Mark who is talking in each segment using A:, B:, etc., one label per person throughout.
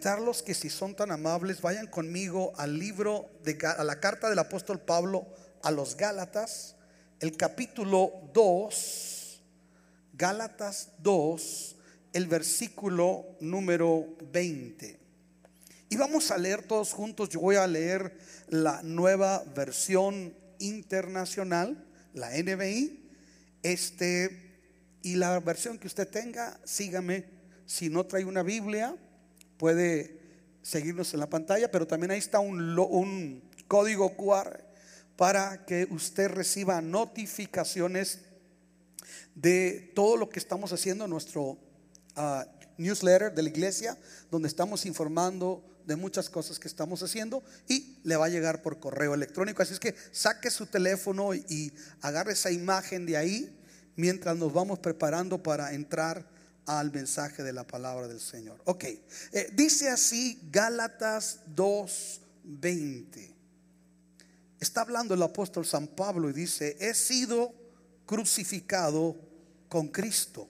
A: Carlos, que si son tan amables, vayan conmigo al libro de a la carta del apóstol Pablo a los Gálatas, el capítulo 2, Gálatas 2, el versículo número 20. Y vamos a leer todos juntos, yo voy a leer la nueva versión internacional, la NBI, este y la versión que usted tenga, sígame. Si no trae una Biblia, puede seguirnos en la pantalla, pero también ahí está un, código QR para que usted reciba notificaciones de todo lo que estamos haciendo en nuestro ah, newsletter de la iglesia, donde estamos informando de muchas cosas que estamos haciendo y le va a llegar por correo electrónico. Así es que saque su teléfono y agarre esa imagen de ahí mientras nos vamos preparando para entrar al mensaje de la palabra del Señor. Ok, eh, dice así Gálatas 2:20. Está hablando el apóstol San Pablo y dice, he sido crucificado con Cristo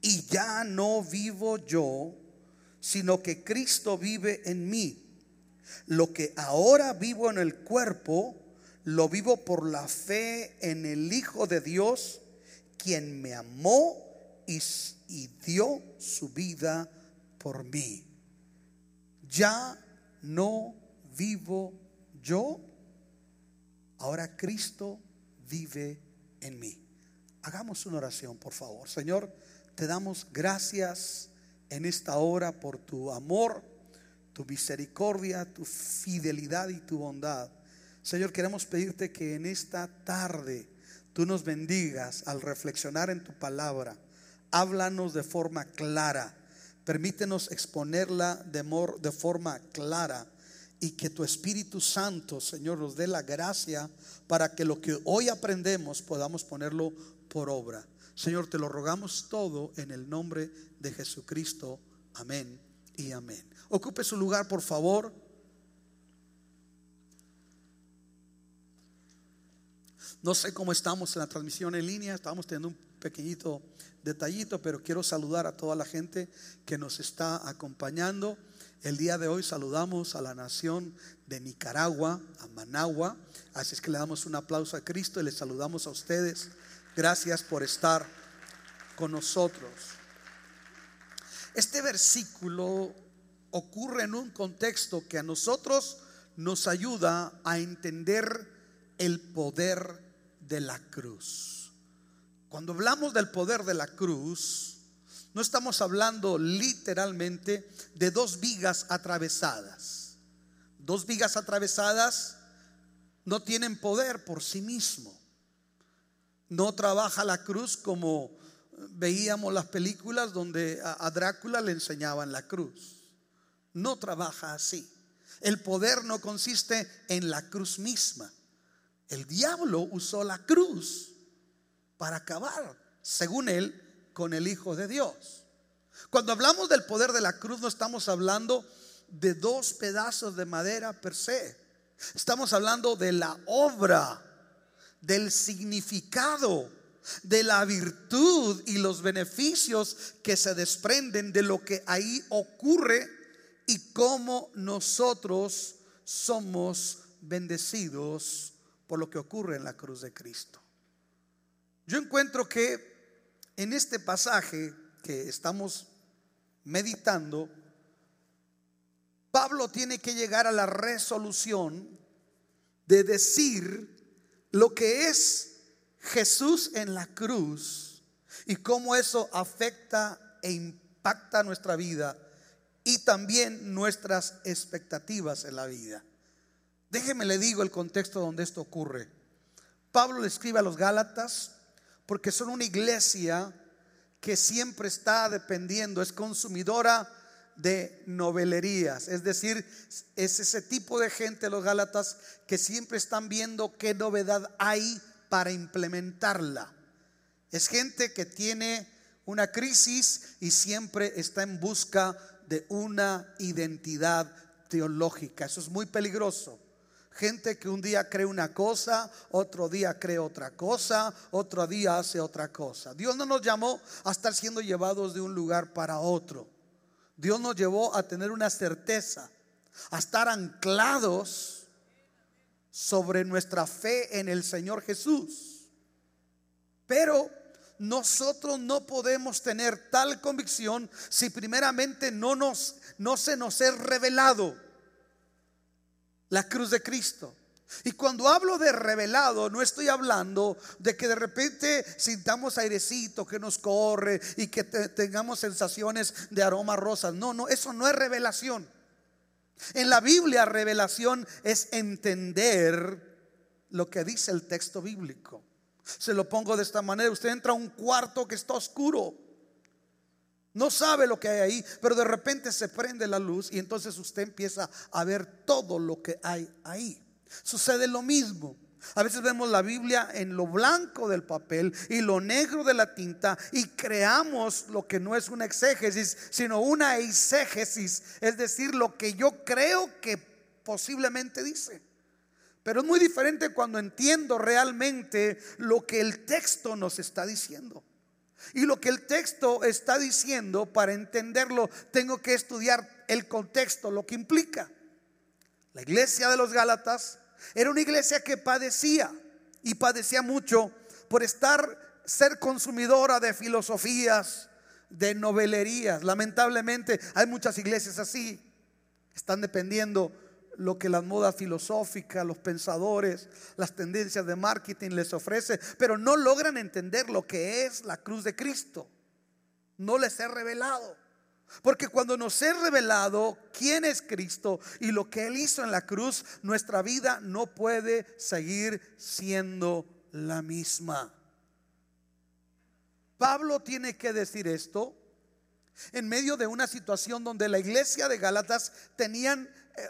A: y ya no vivo yo, sino que Cristo vive en mí. Lo que ahora vivo en el cuerpo, lo vivo por la fe en el Hijo de Dios, quien me amó y y dio su vida por mí. Ya no vivo yo, ahora Cristo vive en mí. Hagamos una oración, por favor. Señor, te damos gracias en esta hora por tu amor, tu misericordia, tu fidelidad y tu bondad. Señor, queremos pedirte que en esta tarde tú nos bendigas al reflexionar en tu palabra háblanos de forma clara. Permítenos exponerla de, de forma clara y que tu Espíritu Santo, Señor, nos dé la gracia para que lo que hoy aprendemos podamos ponerlo por obra. Señor, te lo rogamos todo en el nombre de Jesucristo. Amén y amén. Ocupe su lugar, por favor. No sé cómo estamos en la transmisión en línea, estamos teniendo un pequeñito detallito, pero quiero saludar a toda la gente que nos está acompañando. El día de hoy saludamos a la nación de Nicaragua, a Managua. Así es que le damos un aplauso a Cristo y le saludamos a ustedes. Gracias por estar con nosotros. Este versículo ocurre en un contexto que a nosotros nos ayuda a entender el poder de la cruz. Cuando hablamos del poder de la cruz, no estamos hablando literalmente de dos vigas atravesadas. Dos vigas atravesadas no tienen poder por sí mismo. No trabaja la cruz como veíamos las películas donde a Drácula le enseñaban la cruz. No trabaja así. El poder no consiste en la cruz misma. El diablo usó la cruz para acabar, según él, con el Hijo de Dios. Cuando hablamos del poder de la cruz no estamos hablando de dos pedazos de madera per se. Estamos hablando de la obra, del significado, de la virtud y los beneficios que se desprenden de lo que ahí ocurre y cómo nosotros somos bendecidos por lo que ocurre en la cruz de Cristo. Yo encuentro que en este pasaje que estamos meditando, Pablo tiene que llegar a la resolución de decir lo que es Jesús en la cruz y cómo eso afecta e impacta nuestra vida y también nuestras expectativas en la vida. Déjeme le digo el contexto donde esto ocurre. Pablo le escribe a los Gálatas porque son una iglesia que siempre está dependiendo, es consumidora de novelerías. Es decir, es ese tipo de gente, los Gálatas, que siempre están viendo qué novedad hay para implementarla. Es gente que tiene una crisis y siempre está en busca de una identidad teológica. Eso es muy peligroso. Gente que un día cree una cosa, otro día cree otra cosa, otro día hace otra cosa. Dios no nos llamó a estar siendo llevados de un lugar para otro. Dios nos llevó a tener una certeza, a estar anclados sobre nuestra fe en el Señor Jesús. Pero nosotros no podemos tener tal convicción si primeramente no nos no se nos es revelado la cruz de Cristo. Y cuando hablo de revelado, no estoy hablando de que de repente sintamos airecito que nos corre y que tengamos sensaciones de aroma rosas. No, no, eso no es revelación. En la Biblia, revelación es entender lo que dice el texto bíblico. Se lo pongo de esta manera. Usted entra a un cuarto que está oscuro. No sabe lo que hay ahí, pero de repente se prende la luz y entonces usted empieza a ver todo lo que hay ahí. Sucede lo mismo. A veces vemos la Biblia en lo blanco del papel y lo negro de la tinta y creamos lo que no es una exégesis, sino una exégesis, es decir, lo que yo creo que posiblemente dice. Pero es muy diferente cuando entiendo realmente lo que el texto nos está diciendo. Y lo que el texto está diciendo, para entenderlo, tengo que estudiar el contexto, lo que implica. La iglesia de los Gálatas era una iglesia que padecía y padecía mucho por estar ser consumidora de filosofías, de novelerías. Lamentablemente hay muchas iglesias así. Están dependiendo lo que las modas filosóficas, los pensadores, las tendencias de marketing les ofrece, pero no logran entender lo que es la cruz de Cristo. No les he revelado. Porque cuando nos he revelado quién es Cristo y lo que Él hizo en la cruz, nuestra vida no puede seguir siendo la misma. Pablo tiene que decir esto en medio de una situación donde la iglesia de Gálatas tenían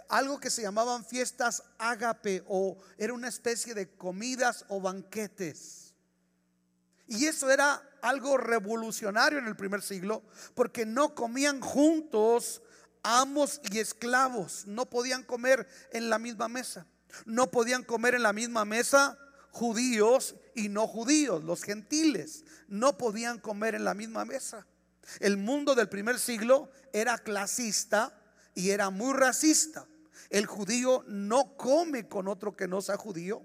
A: algo que se llamaban fiestas ágape o era una especie de comidas o banquetes. Y eso era algo revolucionario en el primer siglo porque no comían juntos amos y esclavos, no podían comer en la misma mesa. No podían comer en la misma mesa judíos y no judíos, los gentiles, no podían comer en la misma mesa. El mundo del primer siglo era clasista y era muy racista. El judío no come con otro que no sea judío.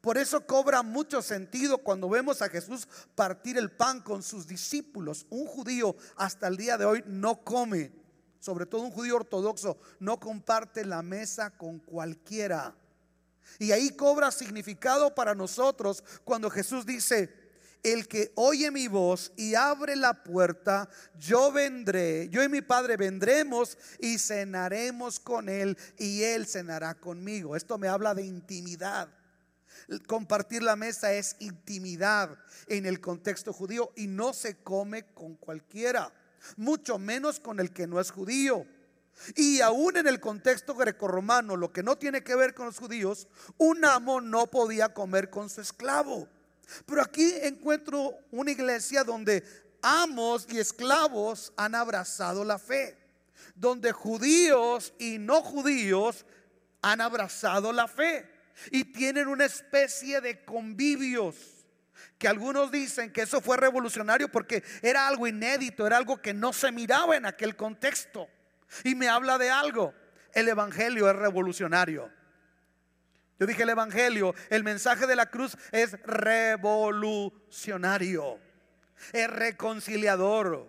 A: Por eso cobra mucho sentido cuando vemos a Jesús partir el pan con sus discípulos. Un judío hasta el día de hoy no come, sobre todo un judío ortodoxo, no comparte la mesa con cualquiera. Y ahí cobra significado para nosotros cuando Jesús dice, el que oye mi voz y abre la puerta, yo vendré, yo y mi Padre vendremos y cenaremos con él y él cenará conmigo. Esto me habla de intimidad. Compartir la mesa es intimidad en el contexto judío y no se come con cualquiera, mucho menos con el que no es judío. Y aún en el contexto grecorromano, lo que no tiene que ver con los judíos, un amo no podía comer con su esclavo. Pero aquí encuentro una iglesia donde amos y esclavos han abrazado la fe, donde judíos y no judíos han abrazado la fe y tienen una especie de convivios que algunos dicen que eso fue revolucionario porque era algo inédito, era algo que no se miraba en aquel contexto. Y me habla de algo, el Evangelio es revolucionario. Yo dije el Evangelio, el mensaje de la cruz es revolucionario, es reconciliador.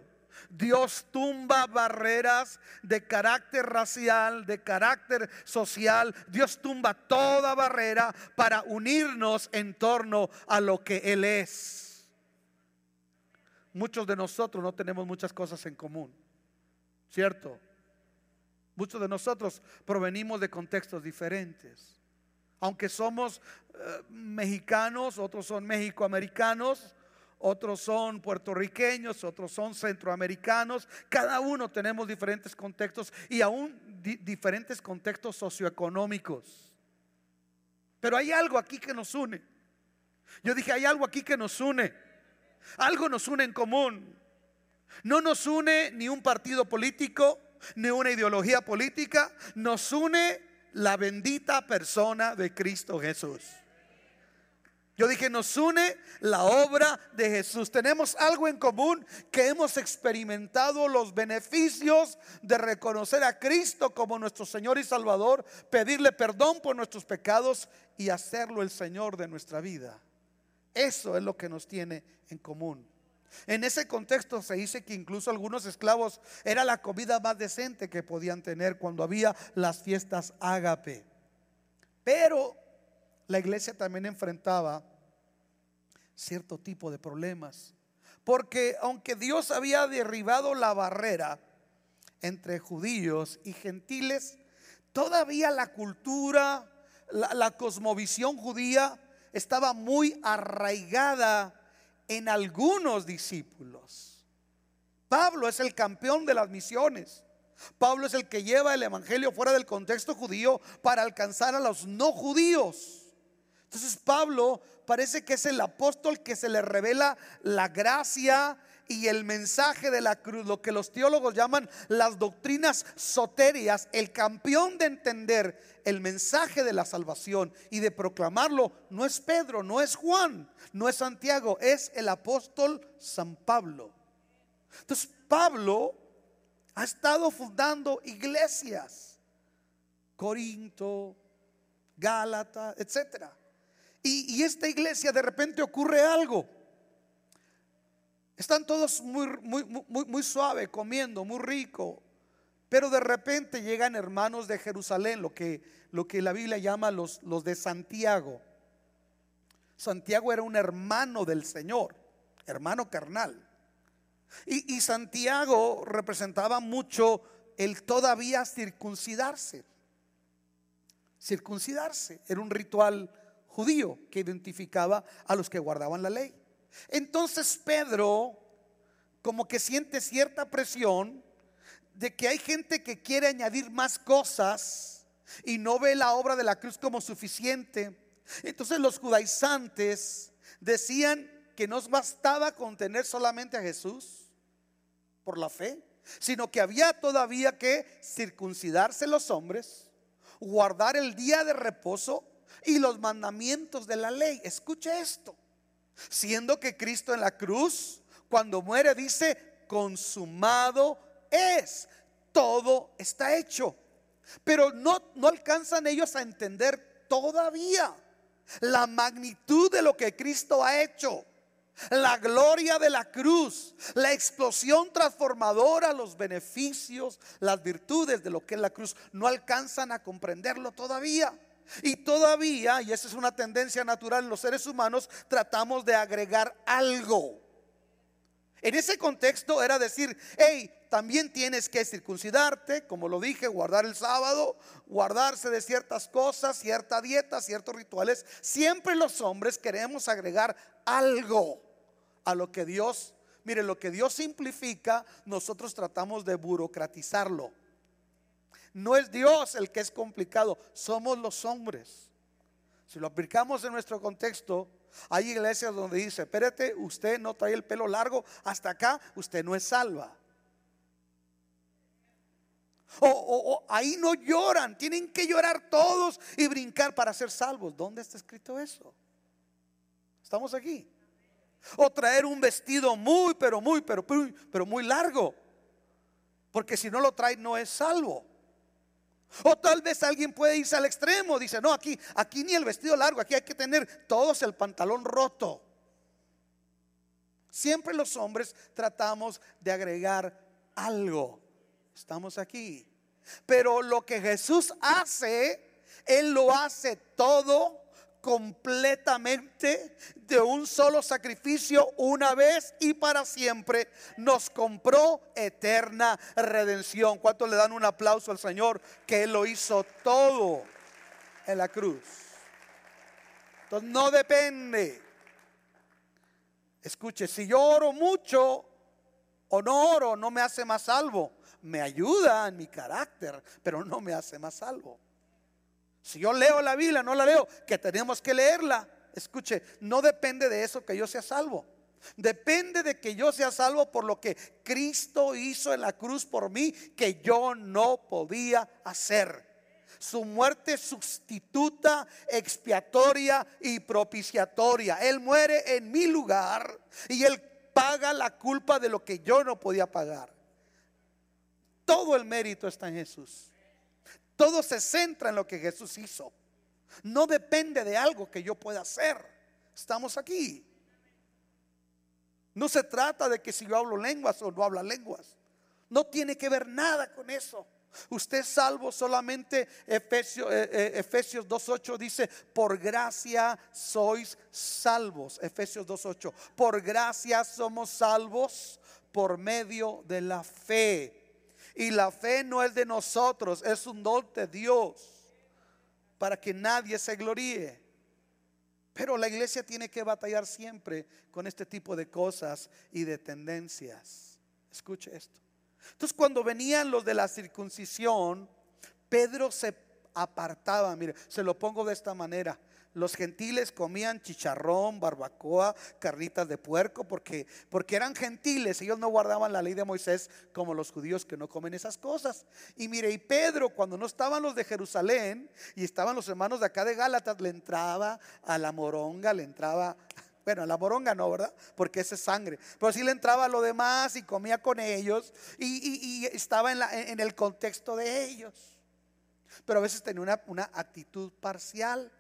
A: Dios tumba barreras de carácter racial, de carácter social. Dios tumba toda barrera para unirnos en torno a lo que Él es. Muchos de nosotros no tenemos muchas cosas en común, ¿cierto? Muchos de nosotros provenimos de contextos diferentes aunque somos eh, mexicanos, otros son mexicoamericanos, otros son puertorriqueños, otros son centroamericanos, cada uno tenemos diferentes contextos y aún diferentes contextos socioeconómicos. Pero hay algo aquí que nos une. Yo dije, hay algo aquí que nos une. Algo nos une en común. No nos une ni un partido político, ni una ideología política, nos une la bendita persona de Cristo Jesús. Yo dije, nos une la obra de Jesús. Tenemos algo en común que hemos experimentado los beneficios de reconocer a Cristo como nuestro Señor y Salvador, pedirle perdón por nuestros pecados y hacerlo el Señor de nuestra vida. Eso es lo que nos tiene en común. En ese contexto se dice que incluso algunos esclavos era la comida más decente que podían tener cuando había las fiestas ágape. Pero la iglesia también enfrentaba cierto tipo de problemas. Porque aunque Dios había derribado la barrera entre judíos y gentiles, todavía la cultura, la, cosmovisión judía estaba muy arraigada en algunos discípulos. Pablo es el campeón de las misiones. Pablo es el que lleva el Evangelio fuera del contexto judío para alcanzar a los no judíos. Entonces Pablo parece que es el apóstol que se le revela la gracia y el mensaje de la cruz, lo que los teólogos llaman las doctrinas soterias, el campeón de entender el mensaje de la salvación y de proclamarlo, no es Pedro, no es Juan, no es Santiago, es el apóstol San Pablo. Entonces Pablo ha estado fundando iglesias, Corinto, Gálata, etcétera. Y, esta iglesia de repente ocurre algo. Están todos muy, muy, muy, muy suave, comiendo, muy rico. Pero de repente llegan hermanos de Jerusalén, lo que, lo que la Biblia llama los, los de Santiago. Santiago era un hermano del Señor, hermano carnal. Y, y, Santiago representaba mucho el todavía circuncidarse. Circuncidarse era un ritual judío que identificaba a los que guardaban la ley. Entonces Pedro como que siente cierta presión de que hay gente que quiere añadir más cosas y no ve la obra de la cruz como suficiente. Entonces los judaizantes decían que no bastaba con tener solamente a Jesús por la fe, sino que había todavía que circuncidarse los hombres, guardar el día de reposo y los mandamientos de la ley. Escuche esto. Siendo que Cristo en la cruz, cuando muere, dice, consumado es. Todo está hecho. Pero no, no alcanzan ellos a entender todavía la magnitud de lo que Cristo ha hecho. La gloria de la cruz, la explosión transformadora, los beneficios, las virtudes de lo que es la cruz, no alcanzan a comprenderlo todavía. Y todavía, y esa es una tendencia natural en los seres humanos, tratamos de agregar algo. En ese contexto era decir, hey, también tienes que circuncidarte, como lo dije, guardar el sábado, guardarse de ciertas cosas, cierta dieta, ciertos rituales. Siempre los hombres queremos agregar algo a lo que Dios, mire, lo que Dios simplifica, nosotros tratamos de burocratizarlo. No es Dios el que es complicado, somos los hombres. Si lo aplicamos en nuestro contexto, hay iglesias donde dice, espérate, usted no trae el pelo largo hasta acá, usted no es salva. O, ahí no lloran, tienen que llorar todos y brincar para ser salvos. ¿Dónde está escrito eso? Estamos aquí. O traer un vestido muy, pero muy, pero, pero muy largo. Porque si no lo trae no es salvo. O tal vez alguien puede irse al extremo, dice, no, aquí, aquí ni el vestido largo, aquí hay que tener todos el pantalón roto. Siempre los hombres tratamos de agregar algo. Estamos aquí. Pero lo que Jesús hace, Él lo hace todo completamente de un solo sacrificio una vez y para siempre. Nos compró eterna redención. ¿Cuántos le dan un aplauso al Señor que Él lo hizo todo en la cruz? Entonces no depende. Escuche, si yo oro mucho o no oro, no me hace más salvo. Me ayuda en mi carácter, pero no me hace más salvo. Si yo leo la Biblia, no la leo, que tenemos que leerla. Escuche, no depende de eso que yo sea salvo. Depende de que yo sea salvo por lo que Cristo hizo en la cruz por mí, que yo no podía hacer. su muerte sustituta, expiatoria y propiciatoria. Él muere en mi lugar y Él paga la culpa de lo que yo no podía pagar. Todo el mérito está en Jesús. Todo se centra en lo que Jesús hizo. No depende de algo que yo pueda hacer. Estamos aquí. No se trata de que si yo hablo lenguas o no habla lenguas. No tiene que ver nada con eso. Usted es salvo solamente Efesios, eh, eh, Efesios 2.8 dice, por gracia sois salvos. Efesios 2.8, por gracia somos salvos por medio de la fe. Y la fe no es de nosotros, es un don de Dios para que nadie se gloríe. Pero la iglesia tiene que batallar siempre con este tipo de cosas y de tendencias. Escuche esto. Entonces cuando venían los de la circuncisión, Pedro se apartaba, mire, se lo pongo de esta manera. Los gentiles comían chicharrón, barbacoa, carnitas de puerco, porque, porque eran gentiles. Ellos no guardaban la ley de Moisés como los judíos que no comen esas cosas. Y mire, y Pedro, cuando no estaban los de Jerusalén y estaban los hermanos de acá de Gálatas, le entraba a la moronga, le entraba bueno, a la moronga no, ¿verdad? Porque esa es sangre. Pero sí le entraba a lo demás y comía con ellos y, estaba en, en, el contexto de ellos. Pero a veces tenía una, una actitud parcial.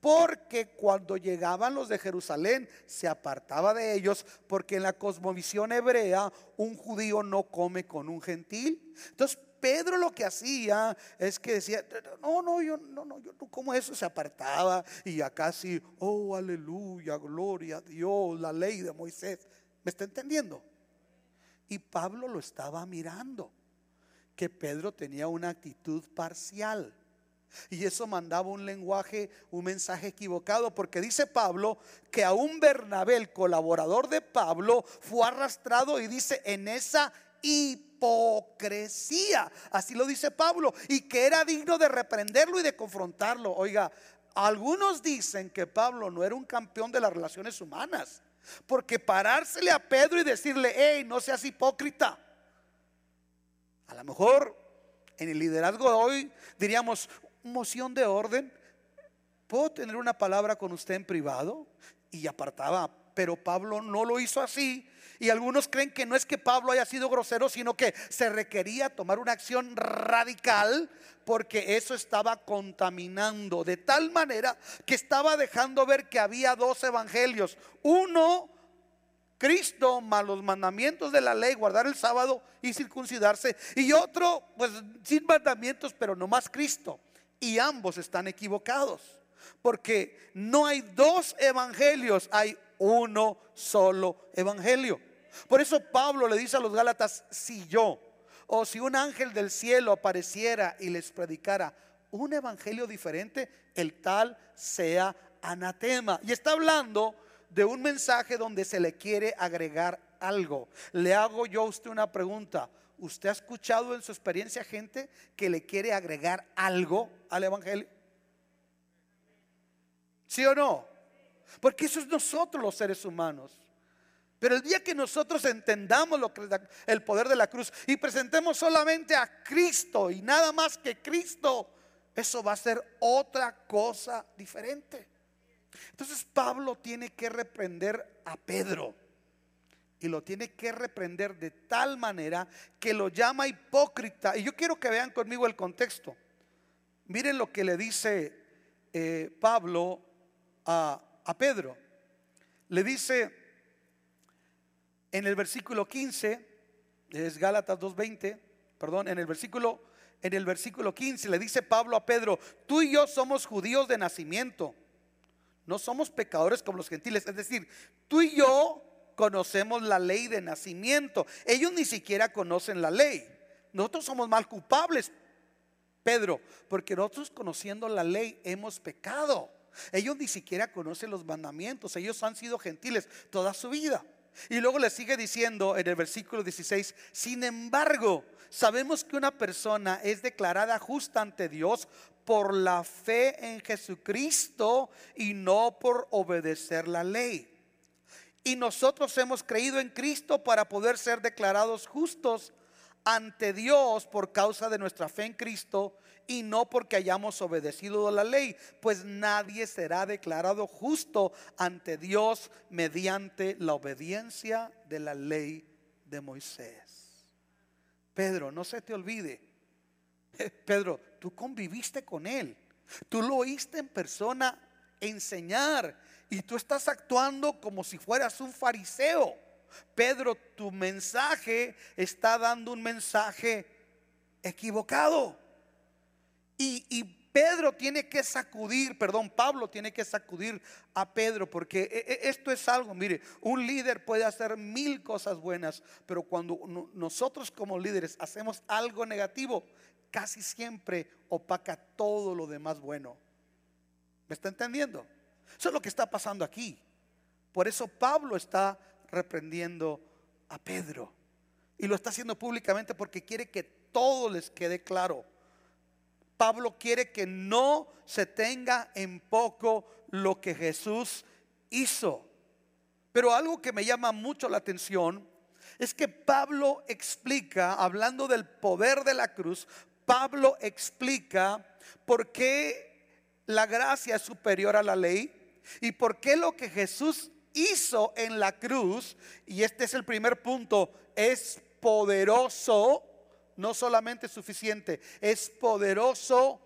A: Porque cuando llegaban los de Jerusalén se apartaba de ellos, porque en la cosmovisión hebrea un judío no come con un gentil. Entonces Pedro lo que hacía es que decía, no, no, yo no, no, yo no como eso, se apartaba y acá sí, oh, aleluya, gloria a Dios, la ley de Moisés. ¿Me está entendiendo? Y Pablo lo estaba mirando, que Pedro tenía una actitud parcial. Y eso mandaba un lenguaje, un mensaje equivocado, porque dice Pablo que aún Bernabé, el colaborador de Pablo, fue arrastrado y dice en esa hipocresía, así lo dice Pablo, y que era digno de reprenderlo y de confrontarlo. Oiga, algunos dicen que Pablo no era un campeón de las relaciones humanas, porque parársele a Pedro y decirle, hey, no seas hipócrita. A lo mejor en el liderazgo de hoy diríamos, moción de orden. ¿Puedo tener una palabra con usted en privado? Y apartaba, pero Pablo no lo hizo así. Y algunos creen que no es que Pablo haya sido grosero, sino que se requería tomar una acción radical porque eso estaba contaminando de tal manera que estaba dejando ver que había dos evangelios. Uno, Cristo más los mandamientos de la ley, guardar el sábado y circuncidarse. Y otro, pues sin mandamientos, pero no más Cristo y ambos están equivocados. Porque no hay dos evangelios, hay uno solo evangelio. Por eso Pablo le dice a los Gálatas, si yo o si un ángel del cielo apareciera y les predicara un evangelio diferente, el tal sea anatema. Y está hablando de un mensaje donde se le quiere agregar algo. Le hago yo a usted una pregunta. ¿Usted ha escuchado en su experiencia gente que le quiere agregar algo al Evangelio? ¿Sí o no? Porque eso es nosotros los seres humanos. Pero el día que nosotros entendamos lo que el poder de la cruz y presentemos solamente a Cristo y nada más que Cristo, eso va a ser otra cosa diferente. Entonces Pablo tiene que reprender a Pedro y lo tiene que reprender de tal manera que lo llama hipócrita. Y yo quiero que vean conmigo el contexto. Miren lo que le dice eh, Pablo a, a Pedro. Le dice en el versículo 15, es Gálatas 2.20, perdón, en el versículo en el versículo 15 le dice Pablo a Pedro, tú y yo somos judíos de nacimiento, no somos pecadores como los gentiles, es decir, tú y yo conocemos la ley de nacimiento. Ellos ni siquiera conocen la ley. Nosotros somos mal culpables, Pedro, porque nosotros conociendo la ley hemos pecado. Ellos ni siquiera conocen los mandamientos. Ellos han sido gentiles toda su vida. Y luego le sigue diciendo en el versículo 16, sin embargo, sabemos que una persona es declarada justa ante Dios por la fe en Jesucristo y no por obedecer la ley. Y nosotros hemos creído en Cristo para poder ser declarados justos ante Dios por causa de nuestra fe en Cristo y no porque hayamos obedecido la ley, pues nadie será declarado justo ante Dios mediante la obediencia de la ley de Moisés. Pedro, no se te olvide, Pedro, tú conviviste con él, tú lo oíste en persona enseñar y tú estás actuando como si fueras un fariseo. Pedro, tu mensaje está dando un mensaje equivocado. Y, Pedro tiene que sacudir, perdón, Pablo tiene que sacudir a Pedro, porque e, e, esto es algo, mire, un líder puede hacer mil cosas buenas, pero cuando nosotros como líderes hacemos algo negativo, casi siempre opaca todo lo demás bueno. ¿Me está entendiendo? Eso es lo que está pasando aquí. Por eso Pablo está reprendiendo a Pedro. Y lo está haciendo públicamente porque quiere que todo les quede claro. Pablo quiere que no se tenga en poco lo que Jesús hizo. Pero algo que me llama mucho la atención es que Pablo explica, hablando del poder de la cruz, Pablo explica por qué la gracia es superior a la ley y por qué lo que Jesús hizo en la cruz, y este es el primer punto, es poderoso no solamente suficiente, es poderoso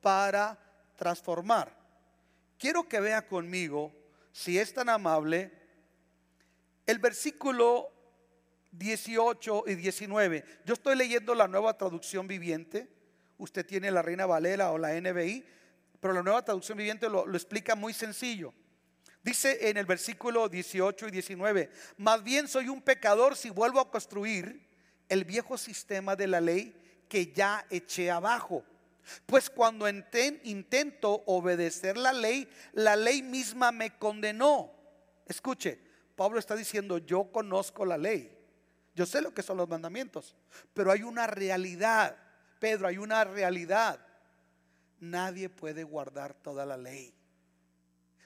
A: para transformar. Quiero que vea conmigo, si es tan amable, el versículo 18 y 19. Yo estoy leyendo la nueva traducción viviente. Usted tiene la Reina Valera o la NBI, pero la nueva traducción viviente lo, explica muy sencillo. Dice en el versículo 18 y 19, más bien soy un pecador si vuelvo a construir el viejo sistema de la ley que ya eché abajo. Pues cuando intento obedecer la ley, la ley misma me condenó. Escuche, Pablo está diciendo, yo conozco la ley. Yo sé lo que son los mandamientos, pero hay una realidad. Pedro, hay una realidad. Nadie puede guardar toda la ley.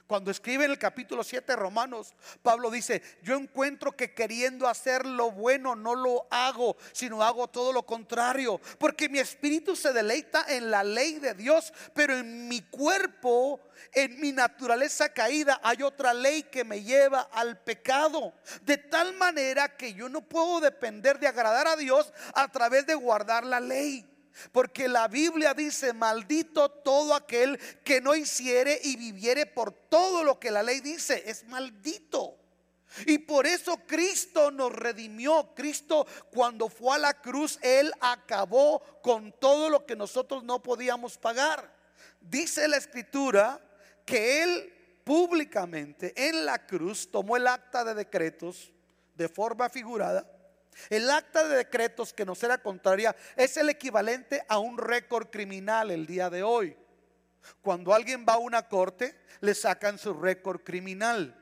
A: Cuando escribe en el capítulo 7 de Romanos, Pablo dice, yo encuentro que queriendo hacer lo bueno no lo hago, sino hago todo lo contrario. Porque mi espíritu se deleita en la ley de Dios, pero en mi cuerpo, en mi naturaleza caída, hay otra ley que me lleva al pecado. De tal manera que yo no puedo depender de agradar a Dios a través de guardar la ley. Porque la Biblia dice, maldito todo aquel que no hiciere y viviere por todo lo que la ley dice. Es maldito. Y por eso Cristo nos redimió. Cristo cuando fue a la cruz, Él acabó con todo lo que nosotros no podíamos pagar. Dice la escritura que Él públicamente en la cruz tomó el acta de decretos de forma figurada el acta de decretos que nos era contraria es el equivalente a un récord criminal el día de hoy. Cuando alguien va a una corte, le sacan su récord criminal.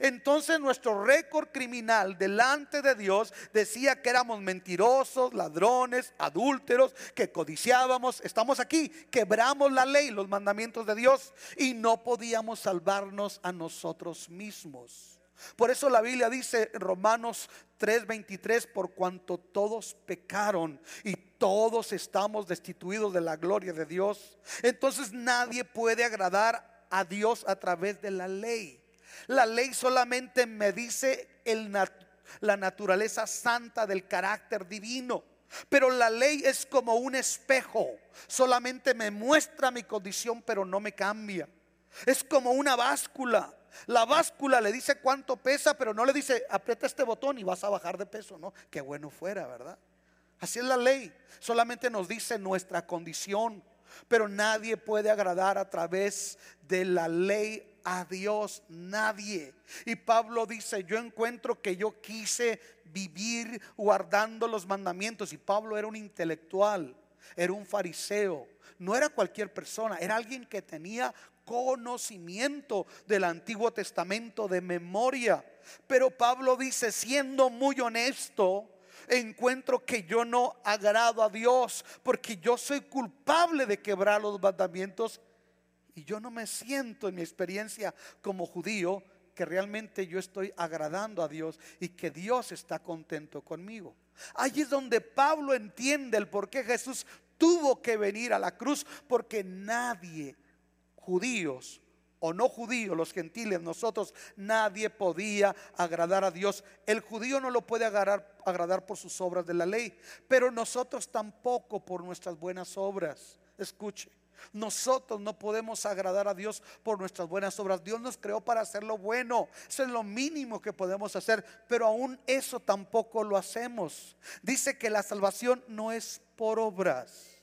A: Entonces nuestro récord criminal delante de Dios decía que éramos mentirosos, ladrones, adúlteros, que codiciábamos. Estamos aquí, quebramos la ley, los mandamientos de Dios y no podíamos salvarnos a nosotros mismos. Por eso la Biblia dice en Romanos 3:23, por cuanto todos pecaron y todos estamos destituidos de la gloria de Dios. Entonces nadie puede agradar a Dios a través de la ley. La ley solamente me dice la naturaleza santa del carácter divino. Pero la ley es como un espejo. Solamente me muestra mi condición, pero no me cambia. Es como una báscula. La báscula le dice cuánto pesa, pero no le dice aprieta este botón y vas a bajar de peso, ¿no? Qué bueno fuera, ¿verdad? Así es la ley. Solamente nos dice nuestra condición, pero nadie puede agradar a través de la ley a Dios, nadie. Y Pablo dice, yo encuentro que yo quise vivir guardando los mandamientos y Pablo era un intelectual, era un fariseo, no era cualquier persona, era alguien que tenía conocimiento del Antiguo Testamento de memoria. Pero Pablo dice, siendo muy honesto, encuentro que yo no agrado a Dios porque yo soy culpable de quebrar los mandamientos y yo no me siento en mi experiencia como judío que realmente yo estoy agradando a Dios y que Dios está contento conmigo. Allí es donde Pablo entiende el por qué Jesús tuvo que venir a la cruz, porque nadie, judíos o no judíos, los gentiles, nosotros, nadie podía agradar a Dios. El judío no lo puede agradar, agradar por sus obras de la ley, pero nosotros tampoco por nuestras buenas obras. Escuche. Nosotros no podemos agradar a Dios por nuestras buenas obras. Dios nos creó para hacer lo bueno. Eso es lo mínimo que podemos hacer. Pero aún eso tampoco lo hacemos. Dice que la salvación no es por obras.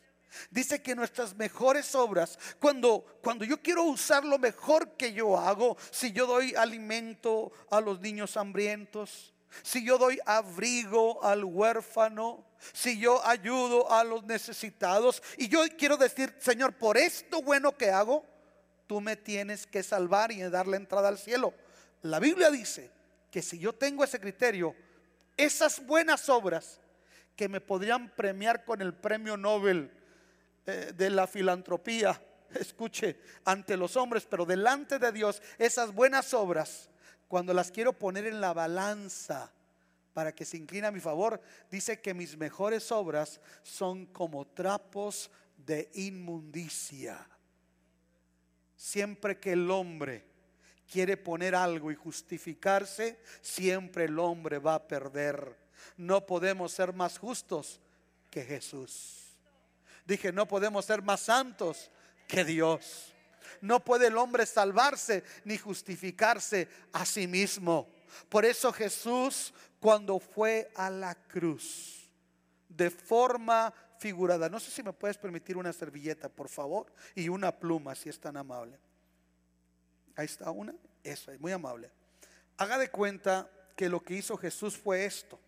A: Dice que nuestras mejores obras, cuando, cuando yo quiero usar lo mejor que yo hago, si yo doy alimento a los niños hambrientos, si yo doy abrigo al huérfano, si yo ayudo a los necesitados, y yo quiero decir, Señor, por esto bueno que hago, tú me tienes que salvar y dar la entrada al cielo. La Biblia dice que si yo tengo ese criterio, esas buenas obras que me podrían premiar con el premio Nobel, eh, de la filantropía, escuche, ante los hombres, pero delante de Dios, esas buenas obras, cuando las quiero poner en la balanza para que se incline a mi favor, dice que mis mejores obras son como trapos de inmundicia. Siempre que el hombre quiere poner algo y justificarse, siempre el hombre va a perder. No podemos ser más justos que Jesús. Dije, no podemos ser más santos que Dios. No puede el hombre salvarse ni justificarse a sí mismo. Por eso Jesús, cuando fue a la cruz, de forma figurada, no sé si me puedes permitir una servilleta, por favor, y una pluma, si es tan amable. Ahí está una, eso es muy amable. Haga de cuenta que lo que hizo Jesús fue esto.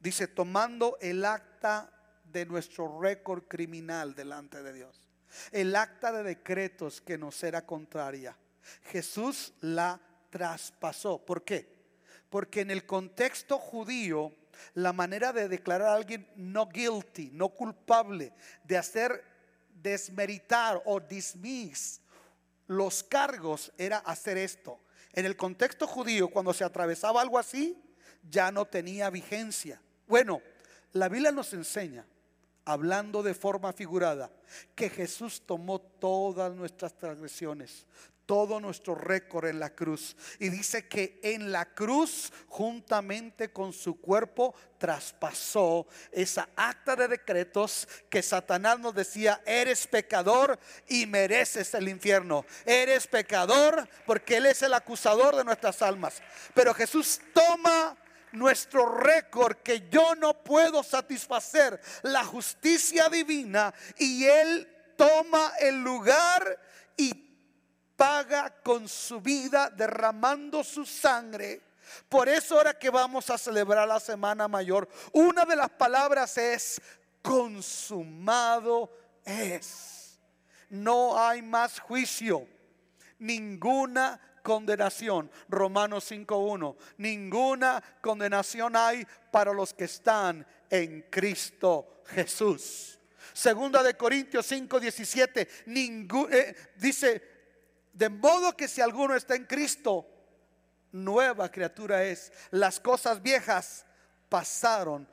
A: Dice, tomando el acta de nuestro récord criminal delante de Dios. El acta de decretos que nos era contraria. Jesús la traspasó. ¿Por qué? Porque en el contexto judío, la manera de declarar a alguien no guilty, no culpable, de hacer desmeritar o dismiss los cargos era hacer esto. En el contexto judío, cuando se atravesaba algo así, ya no tenía vigencia. Bueno, la Biblia nos enseña hablando de forma figurada, que Jesús tomó todas nuestras transgresiones, todo nuestro récord en la cruz. Y dice que en la cruz, juntamente con su cuerpo, traspasó esa acta de decretos que Satanás nos decía, eres pecador y mereces el infierno. Eres pecador porque Él es el acusador de nuestras almas. Pero Jesús toma nuestro récord que yo no puedo satisfacer, la justicia divina, y Él toma el lugar y paga con su vida derramando su sangre. Por eso ahora que vamos a celebrar la Semana Mayor, una de las palabras es consumado es. No hay más juicio, ninguna condenación. Romanos 5.1. Ninguna condenación hay para los que están en Cristo Jesús. Segunda de Corintios 5.17. Eh, dice, de modo que si alguno está en Cristo, nueva criatura es. Las cosas viejas pasaron,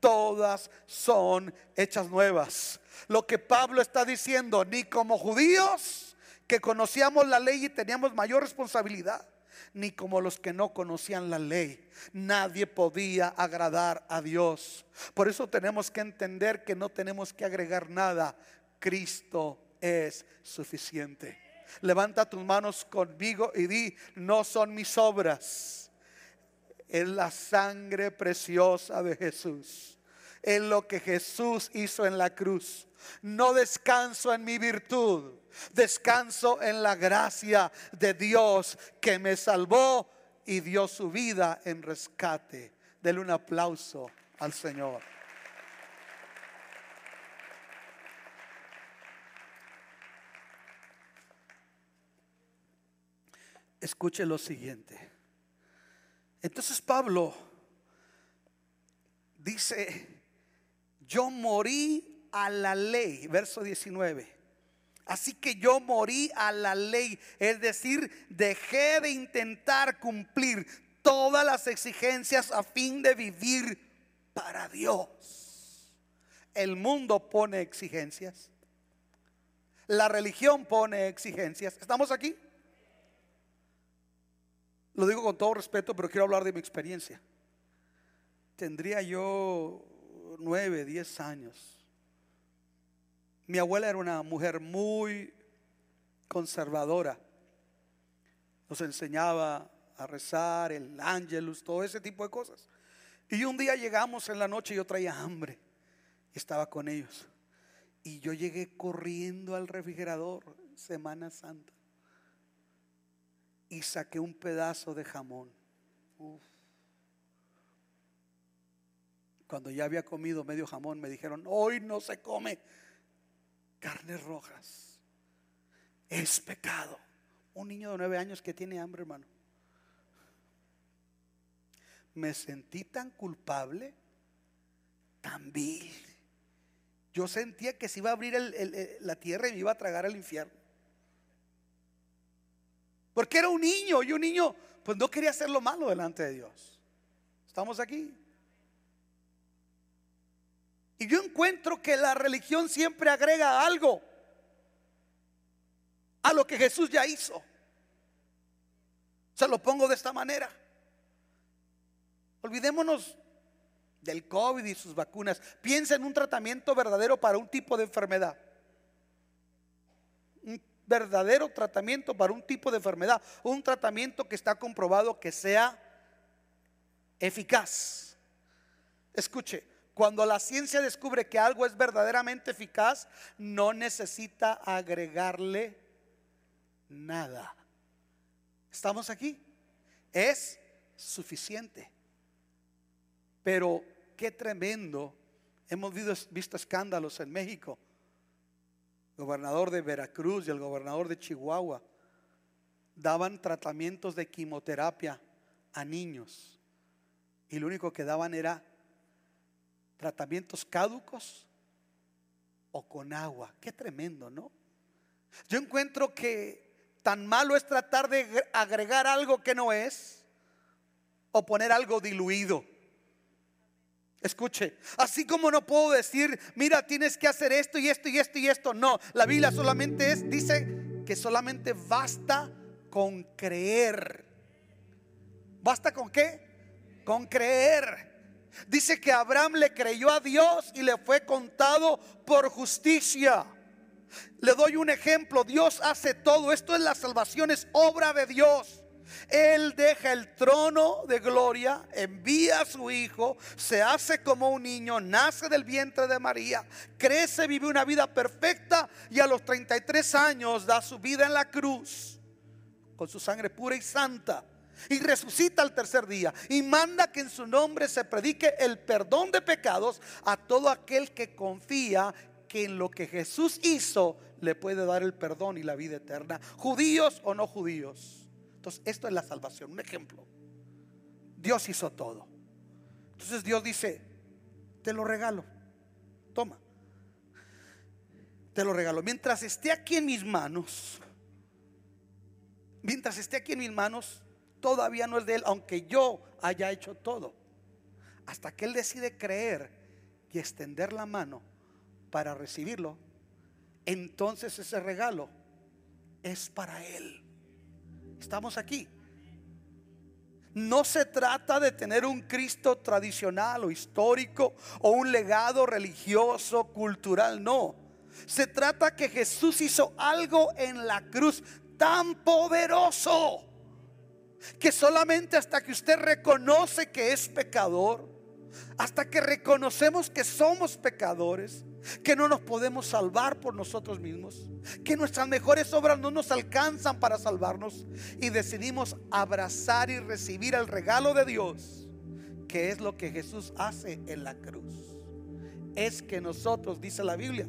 A: todas son hechas nuevas. Lo que Pablo está diciendo, ni como judíos, que conocíamos la ley y teníamos mayor responsabilidad, ni como los que no conocían la ley. Nadie podía agradar a Dios. Por eso tenemos que entender que no tenemos que agregar nada. Cristo es suficiente. Levanta tus manos conmigo y di, no son mis obras. Es la sangre preciosa de Jesús. Es lo que Jesús hizo en la cruz. No descanso en mi virtud, descanso en la gracia de Dios que me salvó y dio su vida en rescate. Dele un aplauso al Señor. Escuche lo siguiente. Entonces Pablo dice, yo morí a la ley, verso 19, Así que yo morí a la ley, es decir, dejé de intentar cumplir todas las exigencias a fin de vivir para Dios. El mundo pone exigencias. La religión pone exigencias. ¿Estamos aquí? Lo digo con todo respeto, pero quiero hablar de mi experiencia. Tendría yo nueve, diez años mi abuela era una mujer muy conservadora. Nos enseñaba a rezar, el ángelus, todo ese tipo de cosas. Y un día llegamos en la noche y yo traía hambre. Estaba con ellos. Y yo llegué corriendo al refrigerador, Semana Santa. Y saqué un pedazo de jamón. Cuando ya había comido medio jamón, me dijeron, hoy no se come carnes rojas. Es pecado. Un niño de nueve años que tiene hambre, hermano. Me sentí tan culpable, tan vil. Yo sentía que se iba a abrir la tierra y me iba a tragar el infierno. Porque era un niño y un niño pues no quería hacer lo malo delante de Dios. ¿Estamos aquí? Y yo encuentro que la religión siempre agrega algo a lo que Jesús ya hizo. Se lo pongo de esta manera. Olvidémonos del COVID y sus vacunas. Piensa en un tratamiento verdadero para un tipo de enfermedad. Un verdadero tratamiento para un tipo de enfermedad. Un tratamiento que está comprobado que sea eficaz. Escuche, cuando la ciencia descubre que algo es verdaderamente eficaz, no necesita agregarle nada. ¿Estamos aquí? Es suficiente. Pero qué tremendo. Hemos visto, escándalos en México. El gobernador de Veracruz y el gobernador de Chihuahua daban tratamientos de quimioterapia a niños. Y lo único que daban era tratamientos caducos o con agua. Qué tremendo, ¿no? Yo encuentro que tan malo es tratar de agregar algo que no es o poner algo diluido. Escuche, así como no puedo decir, mira, tienes que hacer esto y esto y esto y esto. No, la Biblia solamente es, dice que solamente basta con creer. ¿Basta con qué? Con creer. Dice que Abraham le creyó a Dios y le fue contado por justicia. Le doy un ejemplo, Dios hace todo, esto es la salvación, es obra de Dios. Él deja el trono de gloria, envía a su hijo, se hace como un niño, nace del vientre de María, crece, vive una vida perfecta y a los 33 años da su vida en la cruz con su sangre pura y santa y resucita al tercer día y manda que en su nombre se predique el perdón de pecados a todo aquel que confía que en lo que Jesús hizo le puede dar el perdón y la vida eterna, judíos o no judíos. Entonces, esto es la salvación, un ejemplo. Dios hizo todo. Entonces Dios dice, te lo regalo, toma, te lo regalo. Mientras esté aquí en mis manos, mientras esté aquí en mis manos, todavía no es de Él, aunque yo haya hecho todo. Hasta que Él decide creer y extender la mano para recibirlo, entonces ese regalo es para Él. Estamos aquí. No se trata de tener un Cristo tradicional o histórico o un legado religioso, cultural, no. Se trata que Jesús hizo algo en la cruz tan poderoso que solamente hasta que usted reconoce que es pecador, hasta que reconocemos que somos pecadores, que no nos podemos salvar por nosotros mismos, que nuestras mejores obras no nos alcanzan para salvarnos y decidimos abrazar y recibir el regalo de Dios, que es lo que Jesús hace en la cruz. Es que nosotros, dice la Biblia,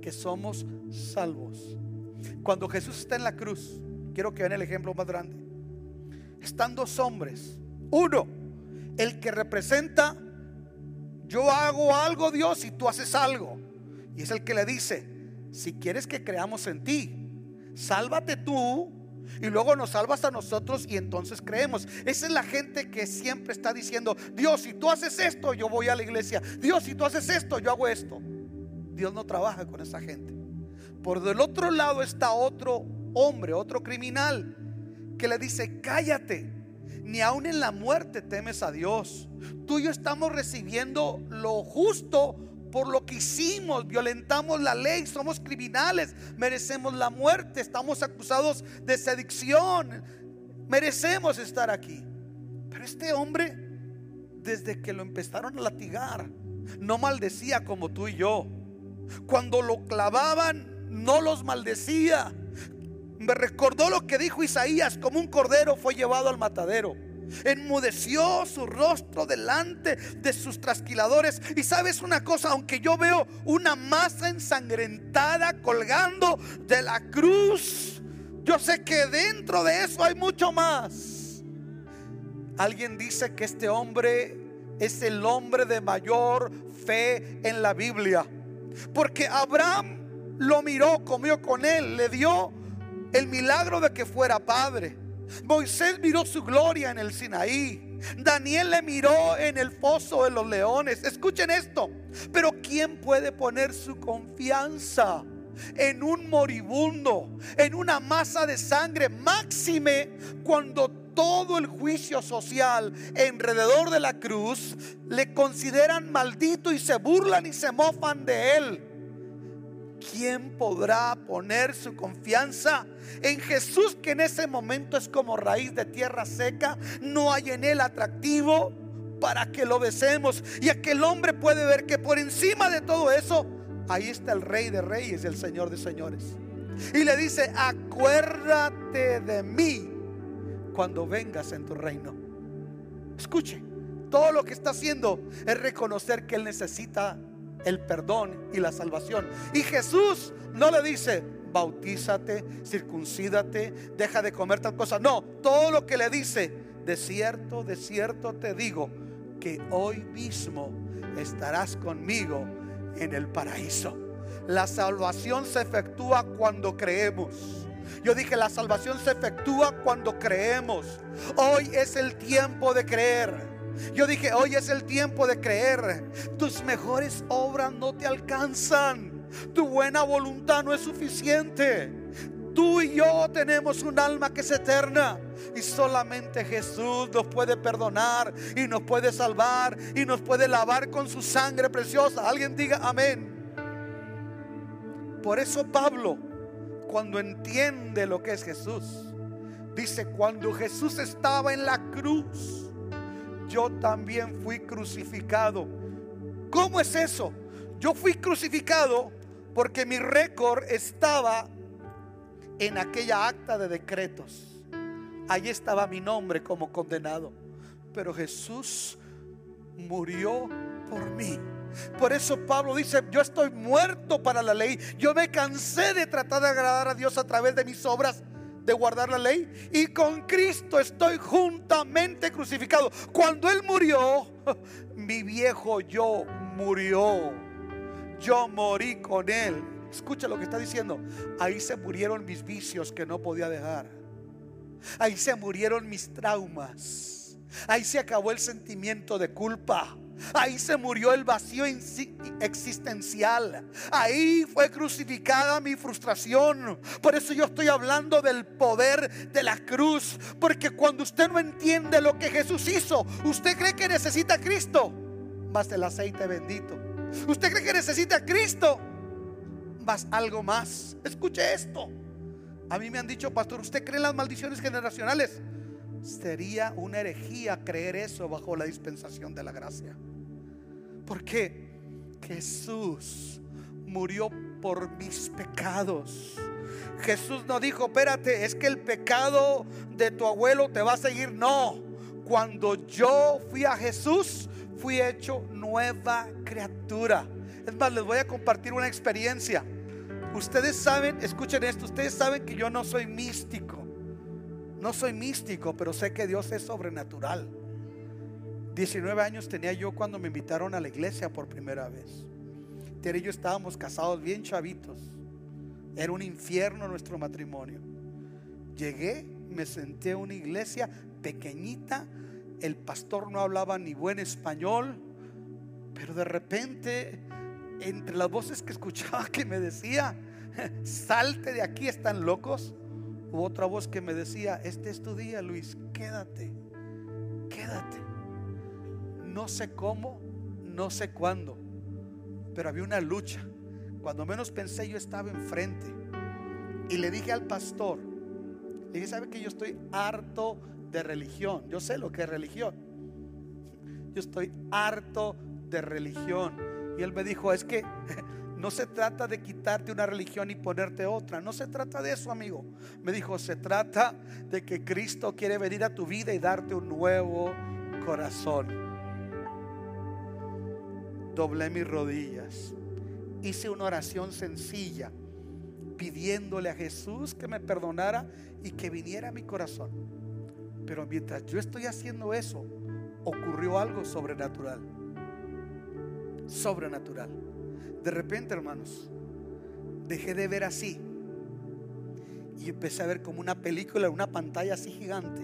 A: que somos salvos. Cuando Jesús está en la cruz, quiero que vean el ejemplo más grande están dos hombres. Uno, el que representa, yo hago algo Dios y tú haces algo. Y es el que le dice, si quieres que creamos en ti, sálvate tú y luego nos salvas a nosotros y entonces creemos. Esa es la gente que siempre está diciendo, Dios, si tú haces esto, yo voy a la iglesia. Dios, si tú haces esto, yo hago esto. Dios no trabaja con esa gente. Por del otro lado está otro hombre, otro criminal, que le dice, cállate, ni aun en la muerte temes a Dios. Tú y yo estamos recibiendo lo justo por lo que hicimos, violentamos la ley, somos criminales, merecemos la muerte, estamos acusados de sedición, merecemos estar aquí. Pero este hombre, desde que lo empezaron a latigar, no maldecía como tú y yo. Cuando lo clavaban, no los maldecía. Me recordó lo que dijo Isaías, como un cordero fue llevado al matadero. Enmudeció su rostro delante de sus trasquiladores. Y sabes una cosa, aunque yo veo una masa ensangrentada colgando de la cruz, yo sé que dentro de eso hay mucho más. Alguien dice que este hombre es el hombre de mayor fe en la Biblia. Porque Abraham lo miró, comió con él, le dio el milagro de que fuera padre. Moisés miró su gloria en el Sinaí. Daniel le miró en el foso de los leones. Escuchen esto. Pero ¿quién puede poner su confianza en un moribundo, en una masa de sangre máxime cuando todo el juicio social alrededor de la cruz le consideran maldito y se burlan y se mofan de él? ¿Quién podrá poner su confianza en Jesús que en ese momento es como raíz de tierra seca? No hay en él atractivo para que lo besemos. Y aquel hombre puede ver que por encima de todo eso, ahí está el rey de reyes el señor de señores. Y le dice, acuérdate de mí cuando vengas en tu reino. Escuche, todo lo que está haciendo es reconocer que él necesita el perdón y la salvación. Y Jesús no le dice, bautízate, circuncídate, deja de comer tal cosa. No, todo lo que le dice, de cierto, de cierto te digo, que hoy mismo estarás conmigo en el paraíso. La salvación se efectúa cuando creemos. Yo dije, la salvación se efectúa cuando creemos. Hoy es el tiempo de creer. Yo dije, hoy es el tiempo de creer. Tus mejores obras no te alcanzan. Tu buena voluntad no es suficiente. Tú y yo tenemos un alma que es eterna. Y solamente Jesús nos puede perdonar y nos puede salvar y nos puede lavar con su sangre preciosa. Alguien diga amén. Por eso Pablo, cuando entiende lo que es Jesús, dice, cuando Jesús estaba en la cruz, yo también fui crucificado. ¿Cómo es eso? Yo fui crucificado porque mi récord estaba en aquella acta de decretos. Allí estaba mi nombre como condenado. Pero Jesús murió por mí. Por eso Pablo dice, yo estoy muerto para la ley. Yo me cansé de tratar de agradar a Dios a través de mis obras de guardar la ley y con Cristo estoy juntamente crucificado. Cuando Él murió, mi viejo yo murió. Yo morí con Él. Escucha lo que está diciendo. Ahí se murieron mis vicios que no podía dejar. Ahí se murieron mis traumas. Ahí se acabó el sentimiento de culpa. Ahí se murió el vacío existencial. Ahí fue crucificada mi frustración. Por eso yo estoy hablando del poder de la cruz. Porque cuando usted no entiende lo que Jesús hizo, usted cree que necesita a Cristo más el aceite bendito. Usted cree que necesita a Cristo más algo más. Escuche esto. A mí me han dicho, pastor, ¿usted cree en las maldiciones generacionales? Sería una herejía creer eso bajo la dispensación de la gracia. Porque Jesús murió por mis pecados. Jesús no dijo, espérate, es que el pecado de tu abuelo te va a seguir. No, cuando yo fui a Jesús, fui hecho nueva criatura. Es más, les voy a compartir una experiencia. Ustedes saben, escuchen esto, ustedes saben que yo no soy místico. No soy místico, pero sé que Dios es sobrenatural. 19 años tenía yo cuando me invitaron a la iglesia por primera vez. Tere y yo estábamos casados bien chavitos. Era un infierno nuestro matrimonio. Llegué, me senté en una iglesia pequeñita, el pastor no hablaba ni buen español, pero de repente, entre las voces que escuchaba que me decía, salte de aquí, están locos, hubo otra voz que me decía, este es tu día, Luis, quédate, quédate. No sé cómo, no sé cuándo, pero había una lucha. Cuando menos pensé, yo estaba enfrente. Y le dije al pastor, le dije, ¿sabe que yo estoy harto de religión? Yo sé lo que es religión. Yo estoy harto de religión. Y él me dijo, es que no se trata de quitarte una religión y ponerte otra. No se trata de eso, amigo. Me dijo, se trata de que Cristo quiere venir a tu vida y darte un nuevo corazón doblé mis rodillas, hice una oración sencilla, pidiéndole a Jesús que me perdonara y que viniera a mi corazón. Pero mientras yo estoy haciendo eso, ocurrió algo sobrenatural. Sobrenatural. De repente, hermanos, dejé de ver así. Y empecé a ver como una película, una pantalla así gigante.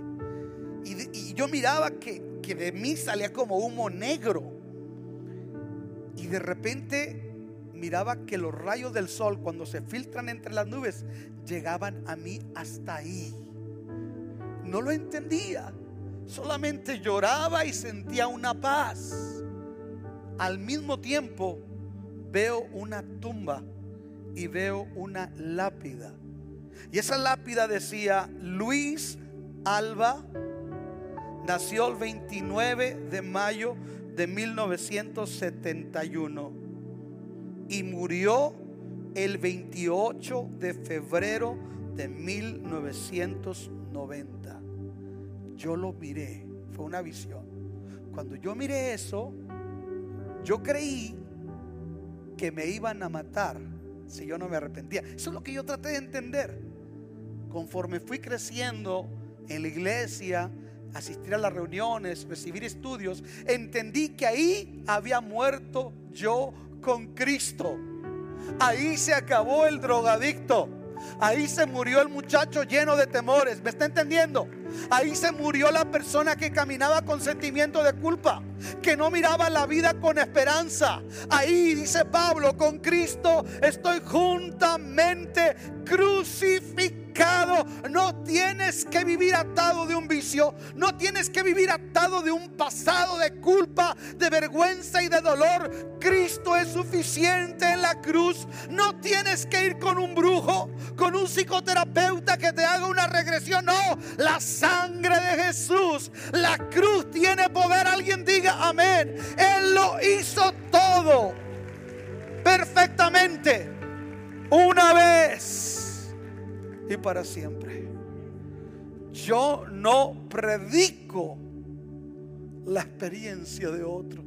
A: Y, yo miraba que, que de mí salía como humo negro y de repente miraba que los rayos del sol cuando se filtran entre las nubes llegaban a mí hasta ahí. No lo entendía. Solamente lloraba y sentía una paz. Al mismo tiempo veo una tumba y veo una lápida. Y esa lápida decía, Luis Alba nació el 29 de mayo de 1971 y murió el 28 de febrero de 1990. Yo lo miré, fue una visión. Cuando yo miré eso, yo creí que me iban a matar si yo no me arrepentía. Eso es lo que yo traté de entender. Conforme fui creciendo en la iglesia, asistir a las reuniones, recibir estudios, entendí que ahí había muerto yo con Cristo. Ahí se acabó el drogadicto. Ahí se murió el muchacho lleno de temores. ¿Me está entendiendo? Ahí se murió la persona que caminaba con sentimiento de culpa, que no miraba la vida con esperanza. Ahí dice Pablo, con Cristo estoy juntamente crucificado no tienes que vivir atado de un vicio. No tienes que vivir atado de un pasado de culpa, de vergüenza y de dolor. Cristo es suficiente en la cruz. No tienes que ir con un brujo, con un psicoterapeuta que te haga una regresión. No, la sangre de Jesús, la cruz tiene poder. Alguien diga amén. Él lo hizo todo perfectamente. Una vez y para siempre. Yo no predico la experiencia de otro.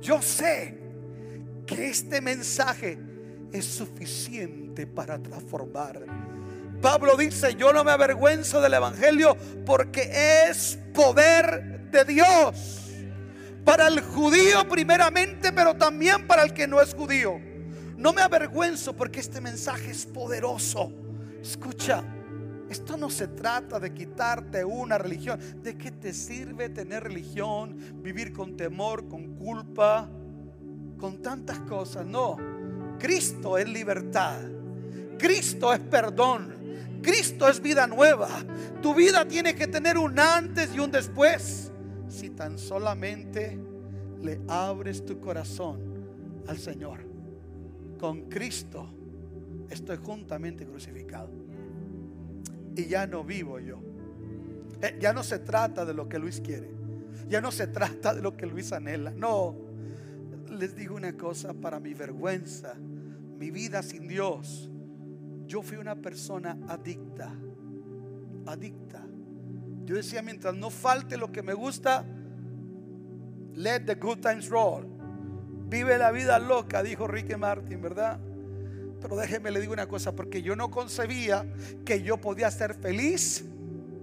A: Yo sé que este mensaje es suficiente para transformar. Pablo dice, yo no me avergüenzo del Evangelio porque es poder de Dios. Para el judío primeramente, pero también para el que no es judío. No me avergüenzo porque este mensaje es poderoso. Escucha, esto no se trata de quitarte una religión. ¿De qué te sirve tener religión, vivir con temor, con culpa, con tantas cosas? No, Cristo es libertad. Cristo es perdón. Cristo es vida nueva. Tu vida tiene que tener un antes y un después. Si tan solamente le abres tu corazón al Señor con Cristo estoy juntamente crucificado. Y ya no vivo yo. Eh, ya no se trata de lo que Luis quiere. Ya no se trata de lo que Luis anhela. No. Les digo una cosa para mi vergüenza. Mi vida sin Dios. Yo fui una persona adicta. Adicta. Yo decía, mientras no falte lo que me gusta, let the good times roll. Vive la vida loca, dijo Ricky Martin, ¿verdad? Pero déjeme le digo una cosa, porque yo no concebía que yo podía ser feliz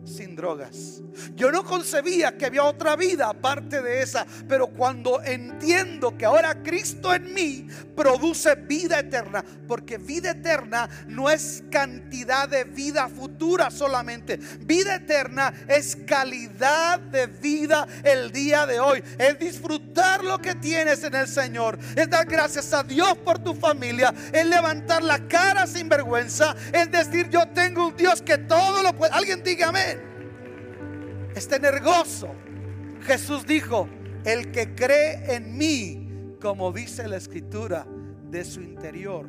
A: sin drogas. Yo no concebía que había otra vida aparte de esa, pero cuando entiendo que ahora Cristo en mí produce vida eterna, porque vida eterna no es cantidad de vida futura solamente, vida eterna es calidad de vida el día de hoy, es disfrutar lo que tienes en el Señor, es dar gracias a Dios por tu familia, es levantar la cara sin vergüenza, es decir, yo tengo un Dios que todo lo puede. Alguien diga amén es tener. Jesús dijo, el que cree en mí, como dice la escritura, de su interior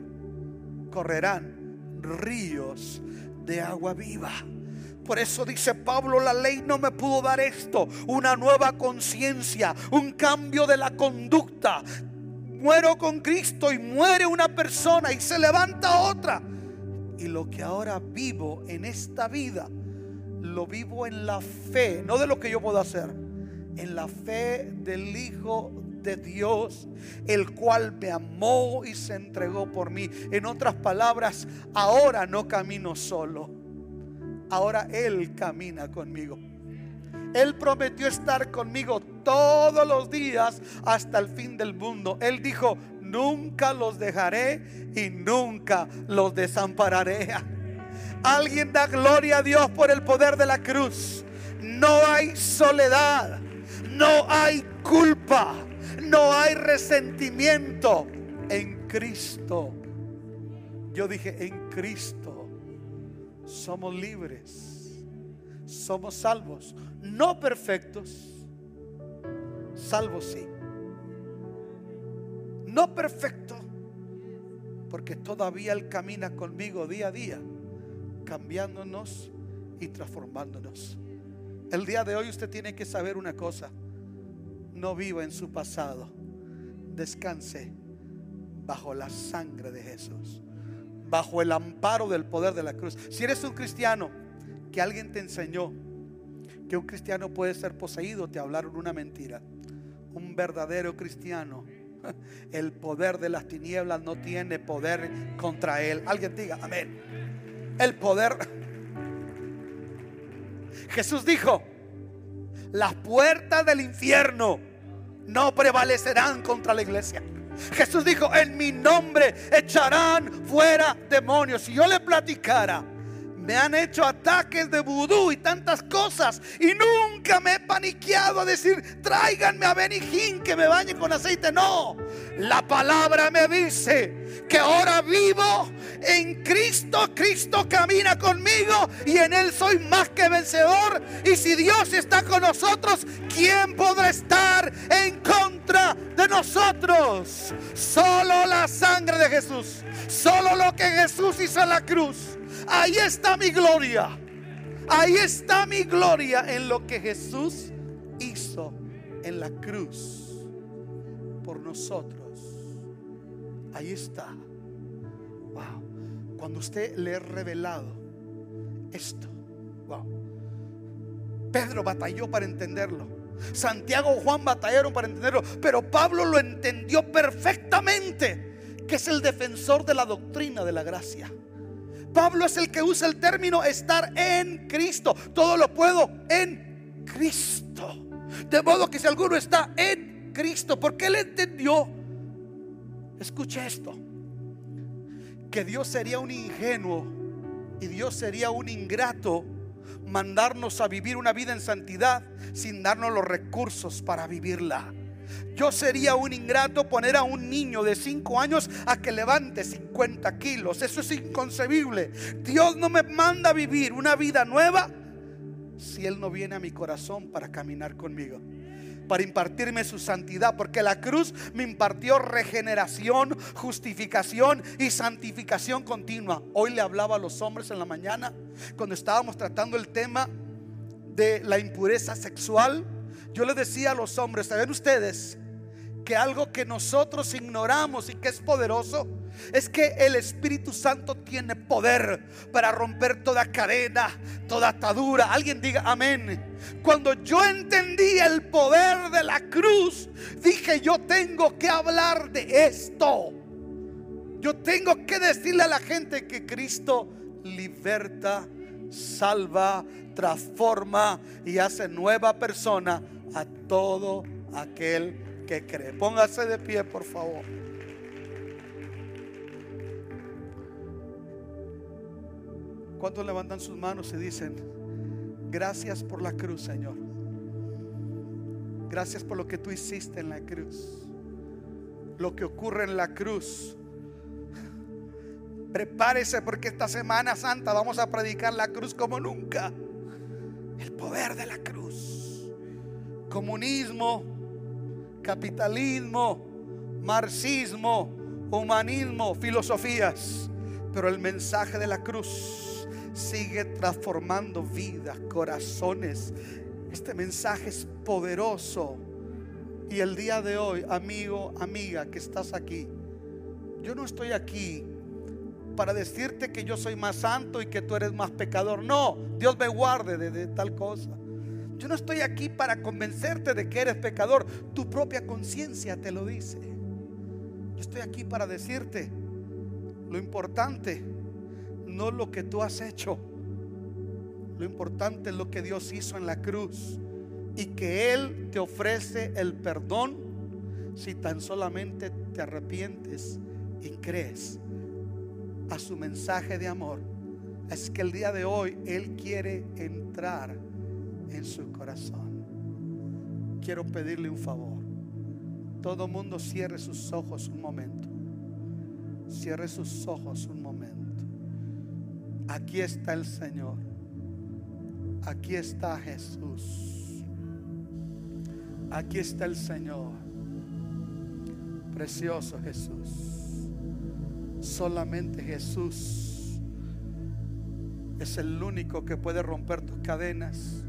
A: correrán ríos de agua viva. Por eso dice Pablo, la ley no me pudo dar esto, una nueva conciencia, un cambio de la conducta. Muero con Cristo y muere una persona y se levanta otra. Y lo que ahora vivo en esta vida, lo vivo en la fe, no de lo que yo puedo hacer, en la fe del Hijo de Dios, el cual me amó y se entregó por mí. En otras palabras, ahora no camino solo, ahora Él camina conmigo. Él prometió estar conmigo todos los días hasta el fin del mundo. Él dijo, nunca los dejaré y nunca los desampararé. Alguien da gloria a Dios por el poder de la cruz. No hay soledad, no hay culpa, no hay resentimiento en Cristo. Yo dije, en Cristo somos libres, somos salvos, no perfectos, salvos sí. No perfecto, porque todavía Él camina conmigo día a día cambiándonos y transformándonos. El día de hoy usted tiene que saber una cosa. No viva en su pasado. Descanse bajo la sangre de Jesús. Bajo el amparo del poder de la cruz. Si eres un cristiano que alguien te enseñó que un cristiano puede ser poseído, te hablaron una mentira. Un verdadero cristiano el poder de las tinieblas no tiene poder contra él. Alguien diga, amén el poder. Jesús dijo, las puertas del infierno no prevalecerán contra la iglesia. Jesús dijo, en mi nombre echarán fuera demonios. Si yo le platicara me han hecho ataques de vudú y tantas cosas. Y nunca me he paniqueado a decir, tráiganme a Benijín que me bañe con aceite. No, la palabra me dice que ahora vivo en Cristo. Cristo camina conmigo y en Él soy más que vencedor. Y si Dios está con nosotros, ¿quién podrá estar en contra de nosotros? Solo la sangre de Jesús. Solo lo que Jesús hizo en la cruz Ahí está mi gloria. Ahí está mi gloria en lo que Jesús hizo en la cruz por nosotros. Ahí está. Wow. Cuando usted le ha revelado esto. Wow. Pedro batalló para entenderlo. Santiago Juan batallaron para entenderlo. Pero Pablo lo entendió perfectamente. Que es el defensor de la doctrina de la gracia. Pablo es el que usa el término estar en Cristo. Todo lo puedo en Cristo. De modo que si alguno está en Cristo, porque él entendió, escuche esto, que Dios sería un ingenuo y Dios sería un ingrato mandarnos a vivir una vida en santidad sin darnos los recursos para vivirla. Yo sería un ingrato poner a un niño de 5 años a que levante 50 kilos. Eso es inconcebible. Dios no me manda a vivir una vida nueva si Él no viene a mi corazón para caminar conmigo para impartirme su santidad, porque la cruz me impartió regeneración, justificación y santificación continua. Hoy le hablaba a los hombres en la mañana, cuando estábamos tratando el tema de la impureza sexual, yo le decía a los hombres, ¿saben ustedes que algo que nosotros ignoramos y que es poderoso es que el Espíritu Santo tiene poder para romper toda cadena, toda atadura. Alguien diga amén. Cuando yo entendí el poder de la cruz, dije yo tengo que hablar de esto. Yo tengo que decirle a la gente que Cristo liberta, salva, transforma y hace nueva persona a todo aquel que cree. Póngase de pie, por favor. ¿Cuántos levantan sus manos y dicen, gracias por la cruz, Señor? Gracias por lo que tú hiciste en la cruz. Lo que ocurre en la cruz. Prepárese porque esta Semana Santa vamos a predicar la cruz como nunca. El poder de la cruz. Comunismo, capitalismo, marxismo, humanismo, filosofías. Pero el mensaje de la cruz sigue transformando vidas, corazones. Este mensaje es poderoso. Y el día de hoy, amigo, amiga, que estás aquí, yo no estoy aquí para decirte que yo soy más santo y que tú eres más pecador. No, Dios me guarde de, de tal cosa. Yo no estoy aquí para convencerte de que eres pecador. Tu propia conciencia te lo dice. Yo estoy aquí para decirte lo importante, no lo que tú has hecho. Lo importante es lo que Dios hizo en la cruz y que Él te ofrece el perdón si tan solamente te arrepientes y crees a su mensaje de amor. Es que el día de hoy Él quiere entrar en su corazón. Quiero pedirle un favor. Todo mundo cierre sus ojos un momento. Cierre sus ojos un momento. Aquí está el Señor. Aquí está Jesús. Aquí está el Señor. Precioso Jesús. Solamente Jesús es el único que puede romper tus cadenas,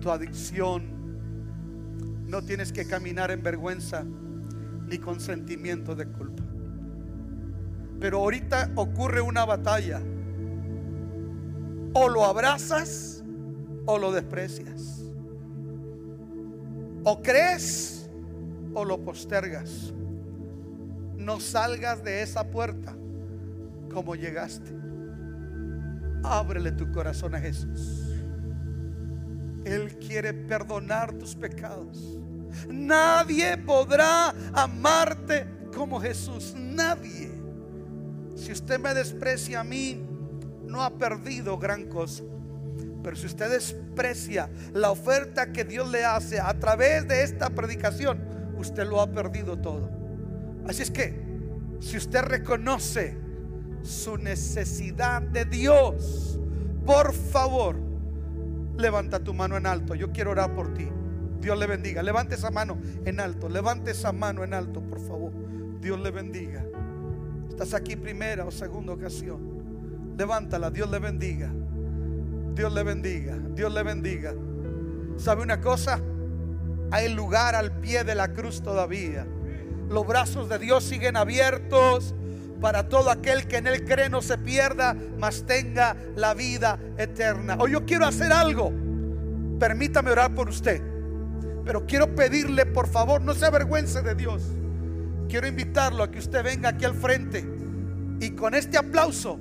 A: tu adicción. No tienes que caminar en vergüenza ni con sentimiento de culpa. Pero ahorita ocurre una batalla. O lo abrazas o lo desprecias. O crees o lo postergas no salgas de esa puerta como llegaste. Ábrele tu corazón a Jesús. Él quiere perdonar tus pecados. Nadie podrá amarte como Jesús. Nadie. Si usted me desprecia a mí, no ha perdido gran cosa. Pero si usted desprecia la oferta que Dios le hace a través de esta predicación, usted lo ha perdido todo. Así es que, si usted reconoce su necesidad de Dios, por favor, levanta tu mano en alto. Yo quiero orar por ti. Dios le bendiga. Levante esa mano en alto. Levante esa mano en alto, por favor. Dios le bendiga. Estás aquí primera o segunda ocasión. Levántala. Dios le bendiga. Dios le bendiga. Dios le bendiga. ¿Sabe una cosa? Hay lugar al pie de la cruz todavía. Los brazos de Dios siguen abiertos para todo aquel que en Él cree no se pierda, mas tenga la vida eterna. Hoy yo quiero hacer algo. Permítame orar por usted. Pero quiero pedirle, por favor, no se avergüence de Dios. Quiero invitarlo a que usted venga aquí al frente. Y con este aplauso,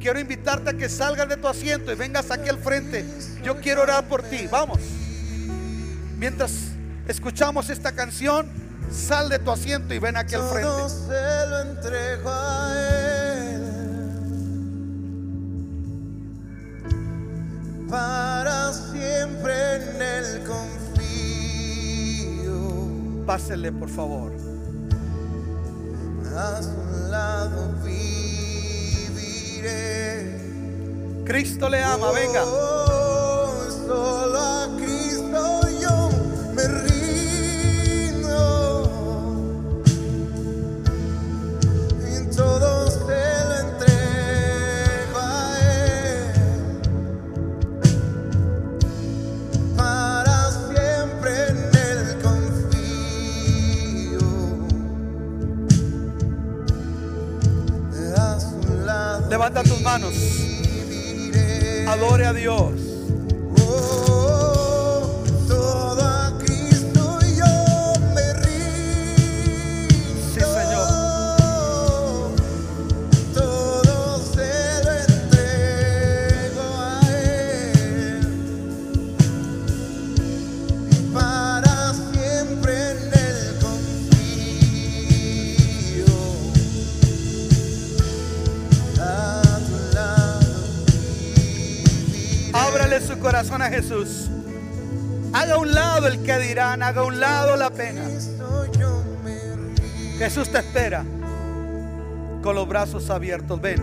A: quiero invitarte a que salgas de tu asiento y vengas aquí al frente. Yo quiero orar por ti. Vamos. Mientras escuchamos esta canción. Sal de tu asiento y ven aquí al frente.
B: Todo se lo entrego a Él para siempre en Él confío.
A: Pásele, por favor.
B: A su lado viviré.
A: Cristo le ama, venga.
B: Oh, solo a Cristo
A: manos. Adore a Dios. Corazón a Jesús. Haga un lado el que dirán, haga un lado la pena. Jesús te espera con los brazos abiertos. Ven,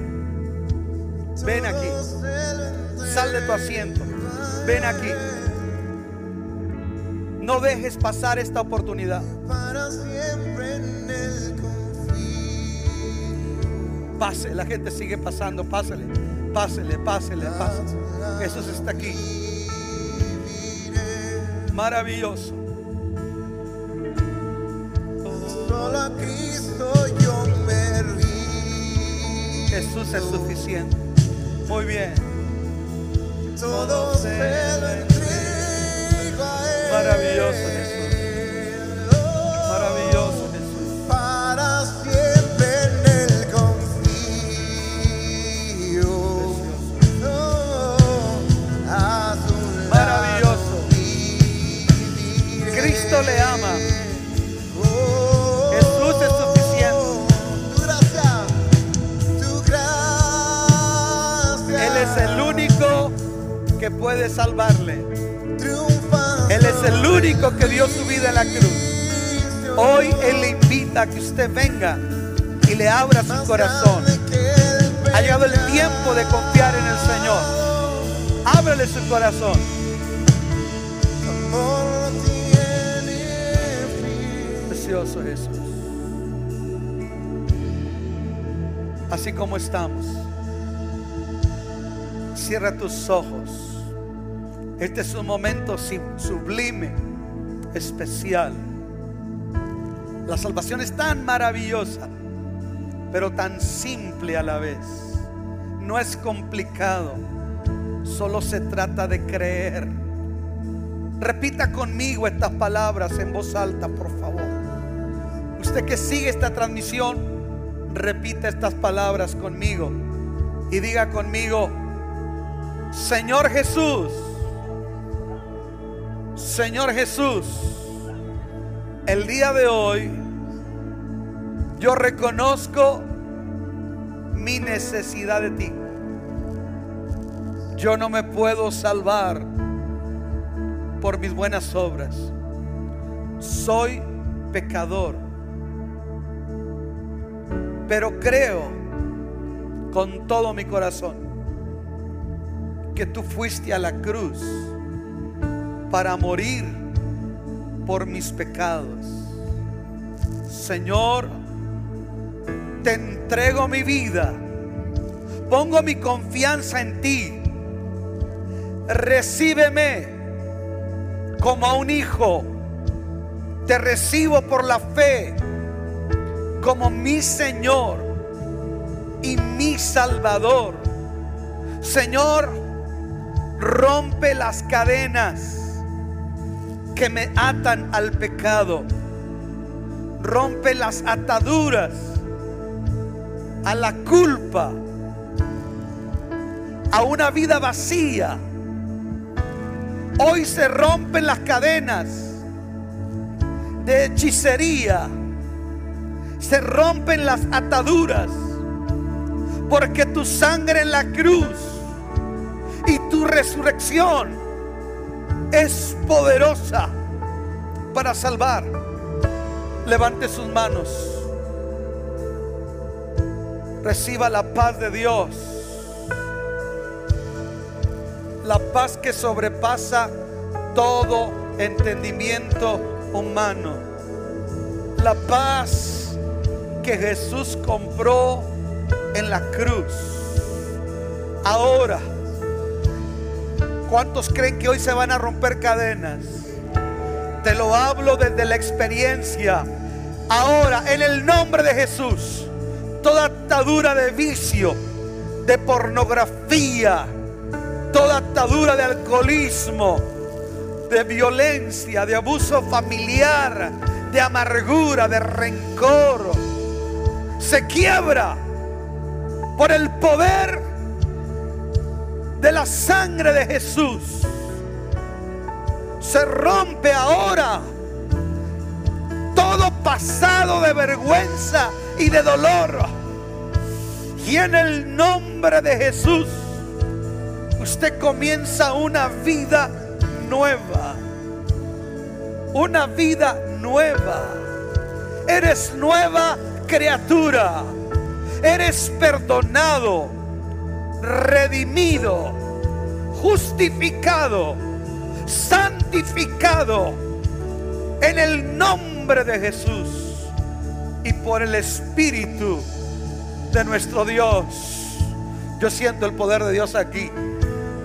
A: ven aquí. Sal de tu asiento. Ven aquí. No dejes pasar esta oportunidad. Pase, la gente sigue pasando. Pásele, pásele, pásele, pásele. Jesús está aquí. Maravilloso.
B: Solo a Cristo yo me rindo.
A: Jesús es suficiente. Muy bien.
B: Todo se lo entrego a él.
A: Maravilloso puede salvarle. Él es el único que dio su vida en la cruz. Hoy Él le invita a que usted venga y le abra su corazón. Ha llegado el tiempo de confiar en el Señor. Ábrele su corazón. Precioso Jesús. Así como estamos. Cierra tus ojos. Este es un momento sublime, especial. La salvación es tan maravillosa, pero tan simple a la vez. No es complicado, solo se trata de creer. Repita conmigo estas palabras en voz alta, por favor. Usted que sigue esta transmisión, repita estas palabras conmigo y diga conmigo, Señor Jesús, Señor Jesús, el día de hoy yo reconozco mi necesidad de ti. Yo no me puedo salvar por mis buenas obras. Soy pecador. Pero creo con todo mi corazón que tú fuiste a la cruz para morir por mis pecados. Señor, te entrego mi vida. Pongo mi confianza en ti. Recíbeme como a un hijo. Te recibo por la fe como mi Señor y mi Salvador. Señor, rompe las cadenas que me atan al pecado. Rompe las ataduras a la culpa, a una vida vacía. Hoy se rompen las cadenas de hechicería. Se rompen las ataduras. Porque tu sangre en la cruz y tu resurrección es poderosa para salvar. Levante sus manos. Reciba la paz de Dios. La paz que sobrepasa todo entendimiento humano. La paz que Jesús compró en la cruz. Ahora, ¿cuántos creen que hoy se van a romper cadenas? Te lo hablo desde la experiencia. Ahora, en el nombre de Jesús, toda atadura de vicio, de pornografía, toda atadura de alcoholismo, de violencia, de abuso familiar, de amargura, de rencor, se quiebra por el poder de la sangre de Jesús. Se rompe ahora todo pasado de vergüenza y de dolor. Y en el nombre de Jesús, usted comienza una vida nueva. Una vida nueva. Eres nueva criatura. Eres perdonado, redimido, justificado, santificado en el nombre de Jesús y por el Espíritu de nuestro Dios. Yo siento el poder de Dios aquí.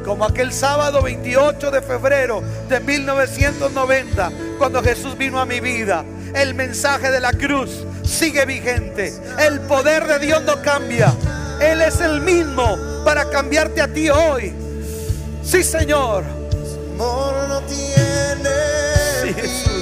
A: Como aquel sábado 28 de febrero de 1990, cuando Jesús vino a mi vida. El mensaje de la cruz sigue vigente. El poder de Dios no cambia. Él es el mismo para cambiarte a ti hoy. Sí, Señor.
B: Amor no tiene
A: Sí, Jesús.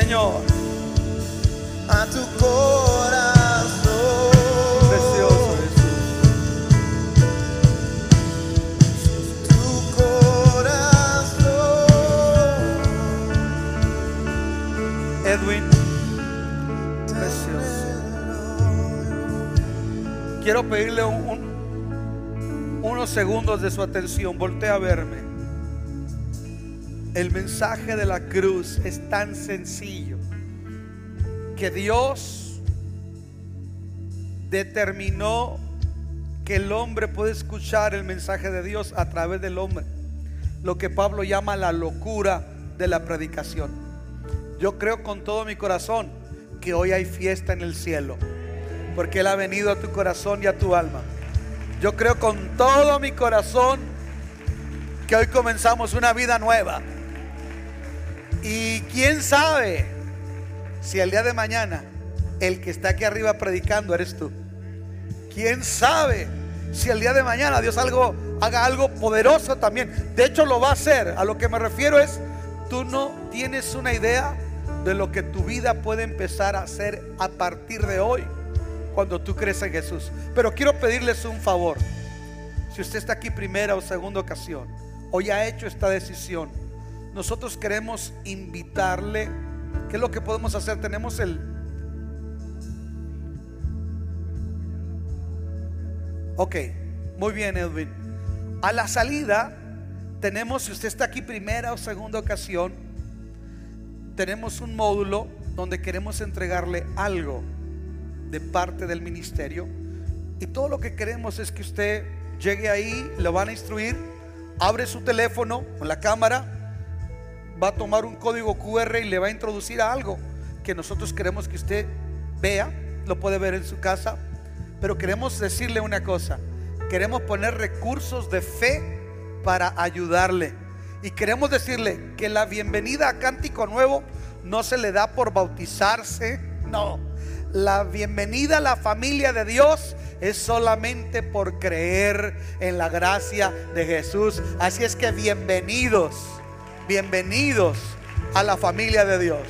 A: Señor.
B: a tu corazón.
A: Quiero pedirle un- un- unos segundos de su atención. Voltea a verme. El mensaje de la cruz es tan sencillo que Dios determinó que el hombre puede escuchar el mensaje de Dios a través del hombre. Lo que Pablo llama la locura de la predicación. Yo creo con todo mi corazón que hoy hay fiesta en el cielo, porque Él ha venido a tu corazón y a tu alma. Yo creo con todo mi corazón que hoy comenzamos una vida nueva. Y quién sabe si el día de mañana el que está aquí arriba predicando eres tú. ¿Quién sabe si el día de mañana Dios algo, haga algo poderoso también? De hecho lo va a hacer. A lo que me refiero es, tú no tienes una idea de lo que tu vida puede empezar a hacer a partir de hoy, cuando tú crees en Jesús. Pero quiero pedirles un favor. Si usted está aquí primera o segunda ocasión, o ya ha hecho esta decisión, nosotros queremos invitarle. ¿Qué es lo que podemos hacer? Tenemos el, Ok, muy bien Edwin. A la salida tenemos, si usted está aquí primera o segunda ocasión, tenemos un módulo donde queremos entregarle algo de parte del ministerio. Y todo lo que queremos es que usted llegue ahí, lo van a instruir, abre su teléfono con la cámara, va a tomar un código QR y le va a introducir a algo que nosotros queremos que usted vea, lo puede ver en su casa, pero queremos decirle una cosa, queremos poner recursos de fe para ayudarle. Y queremos decirle que la bienvenida a Cántico Nuevo no se le da por bautizarse, no. La bienvenida a la familia de Dios es solamente por creer en la gracia de Jesús. Así es que bienvenidos, bienvenidos a la familia de Dios.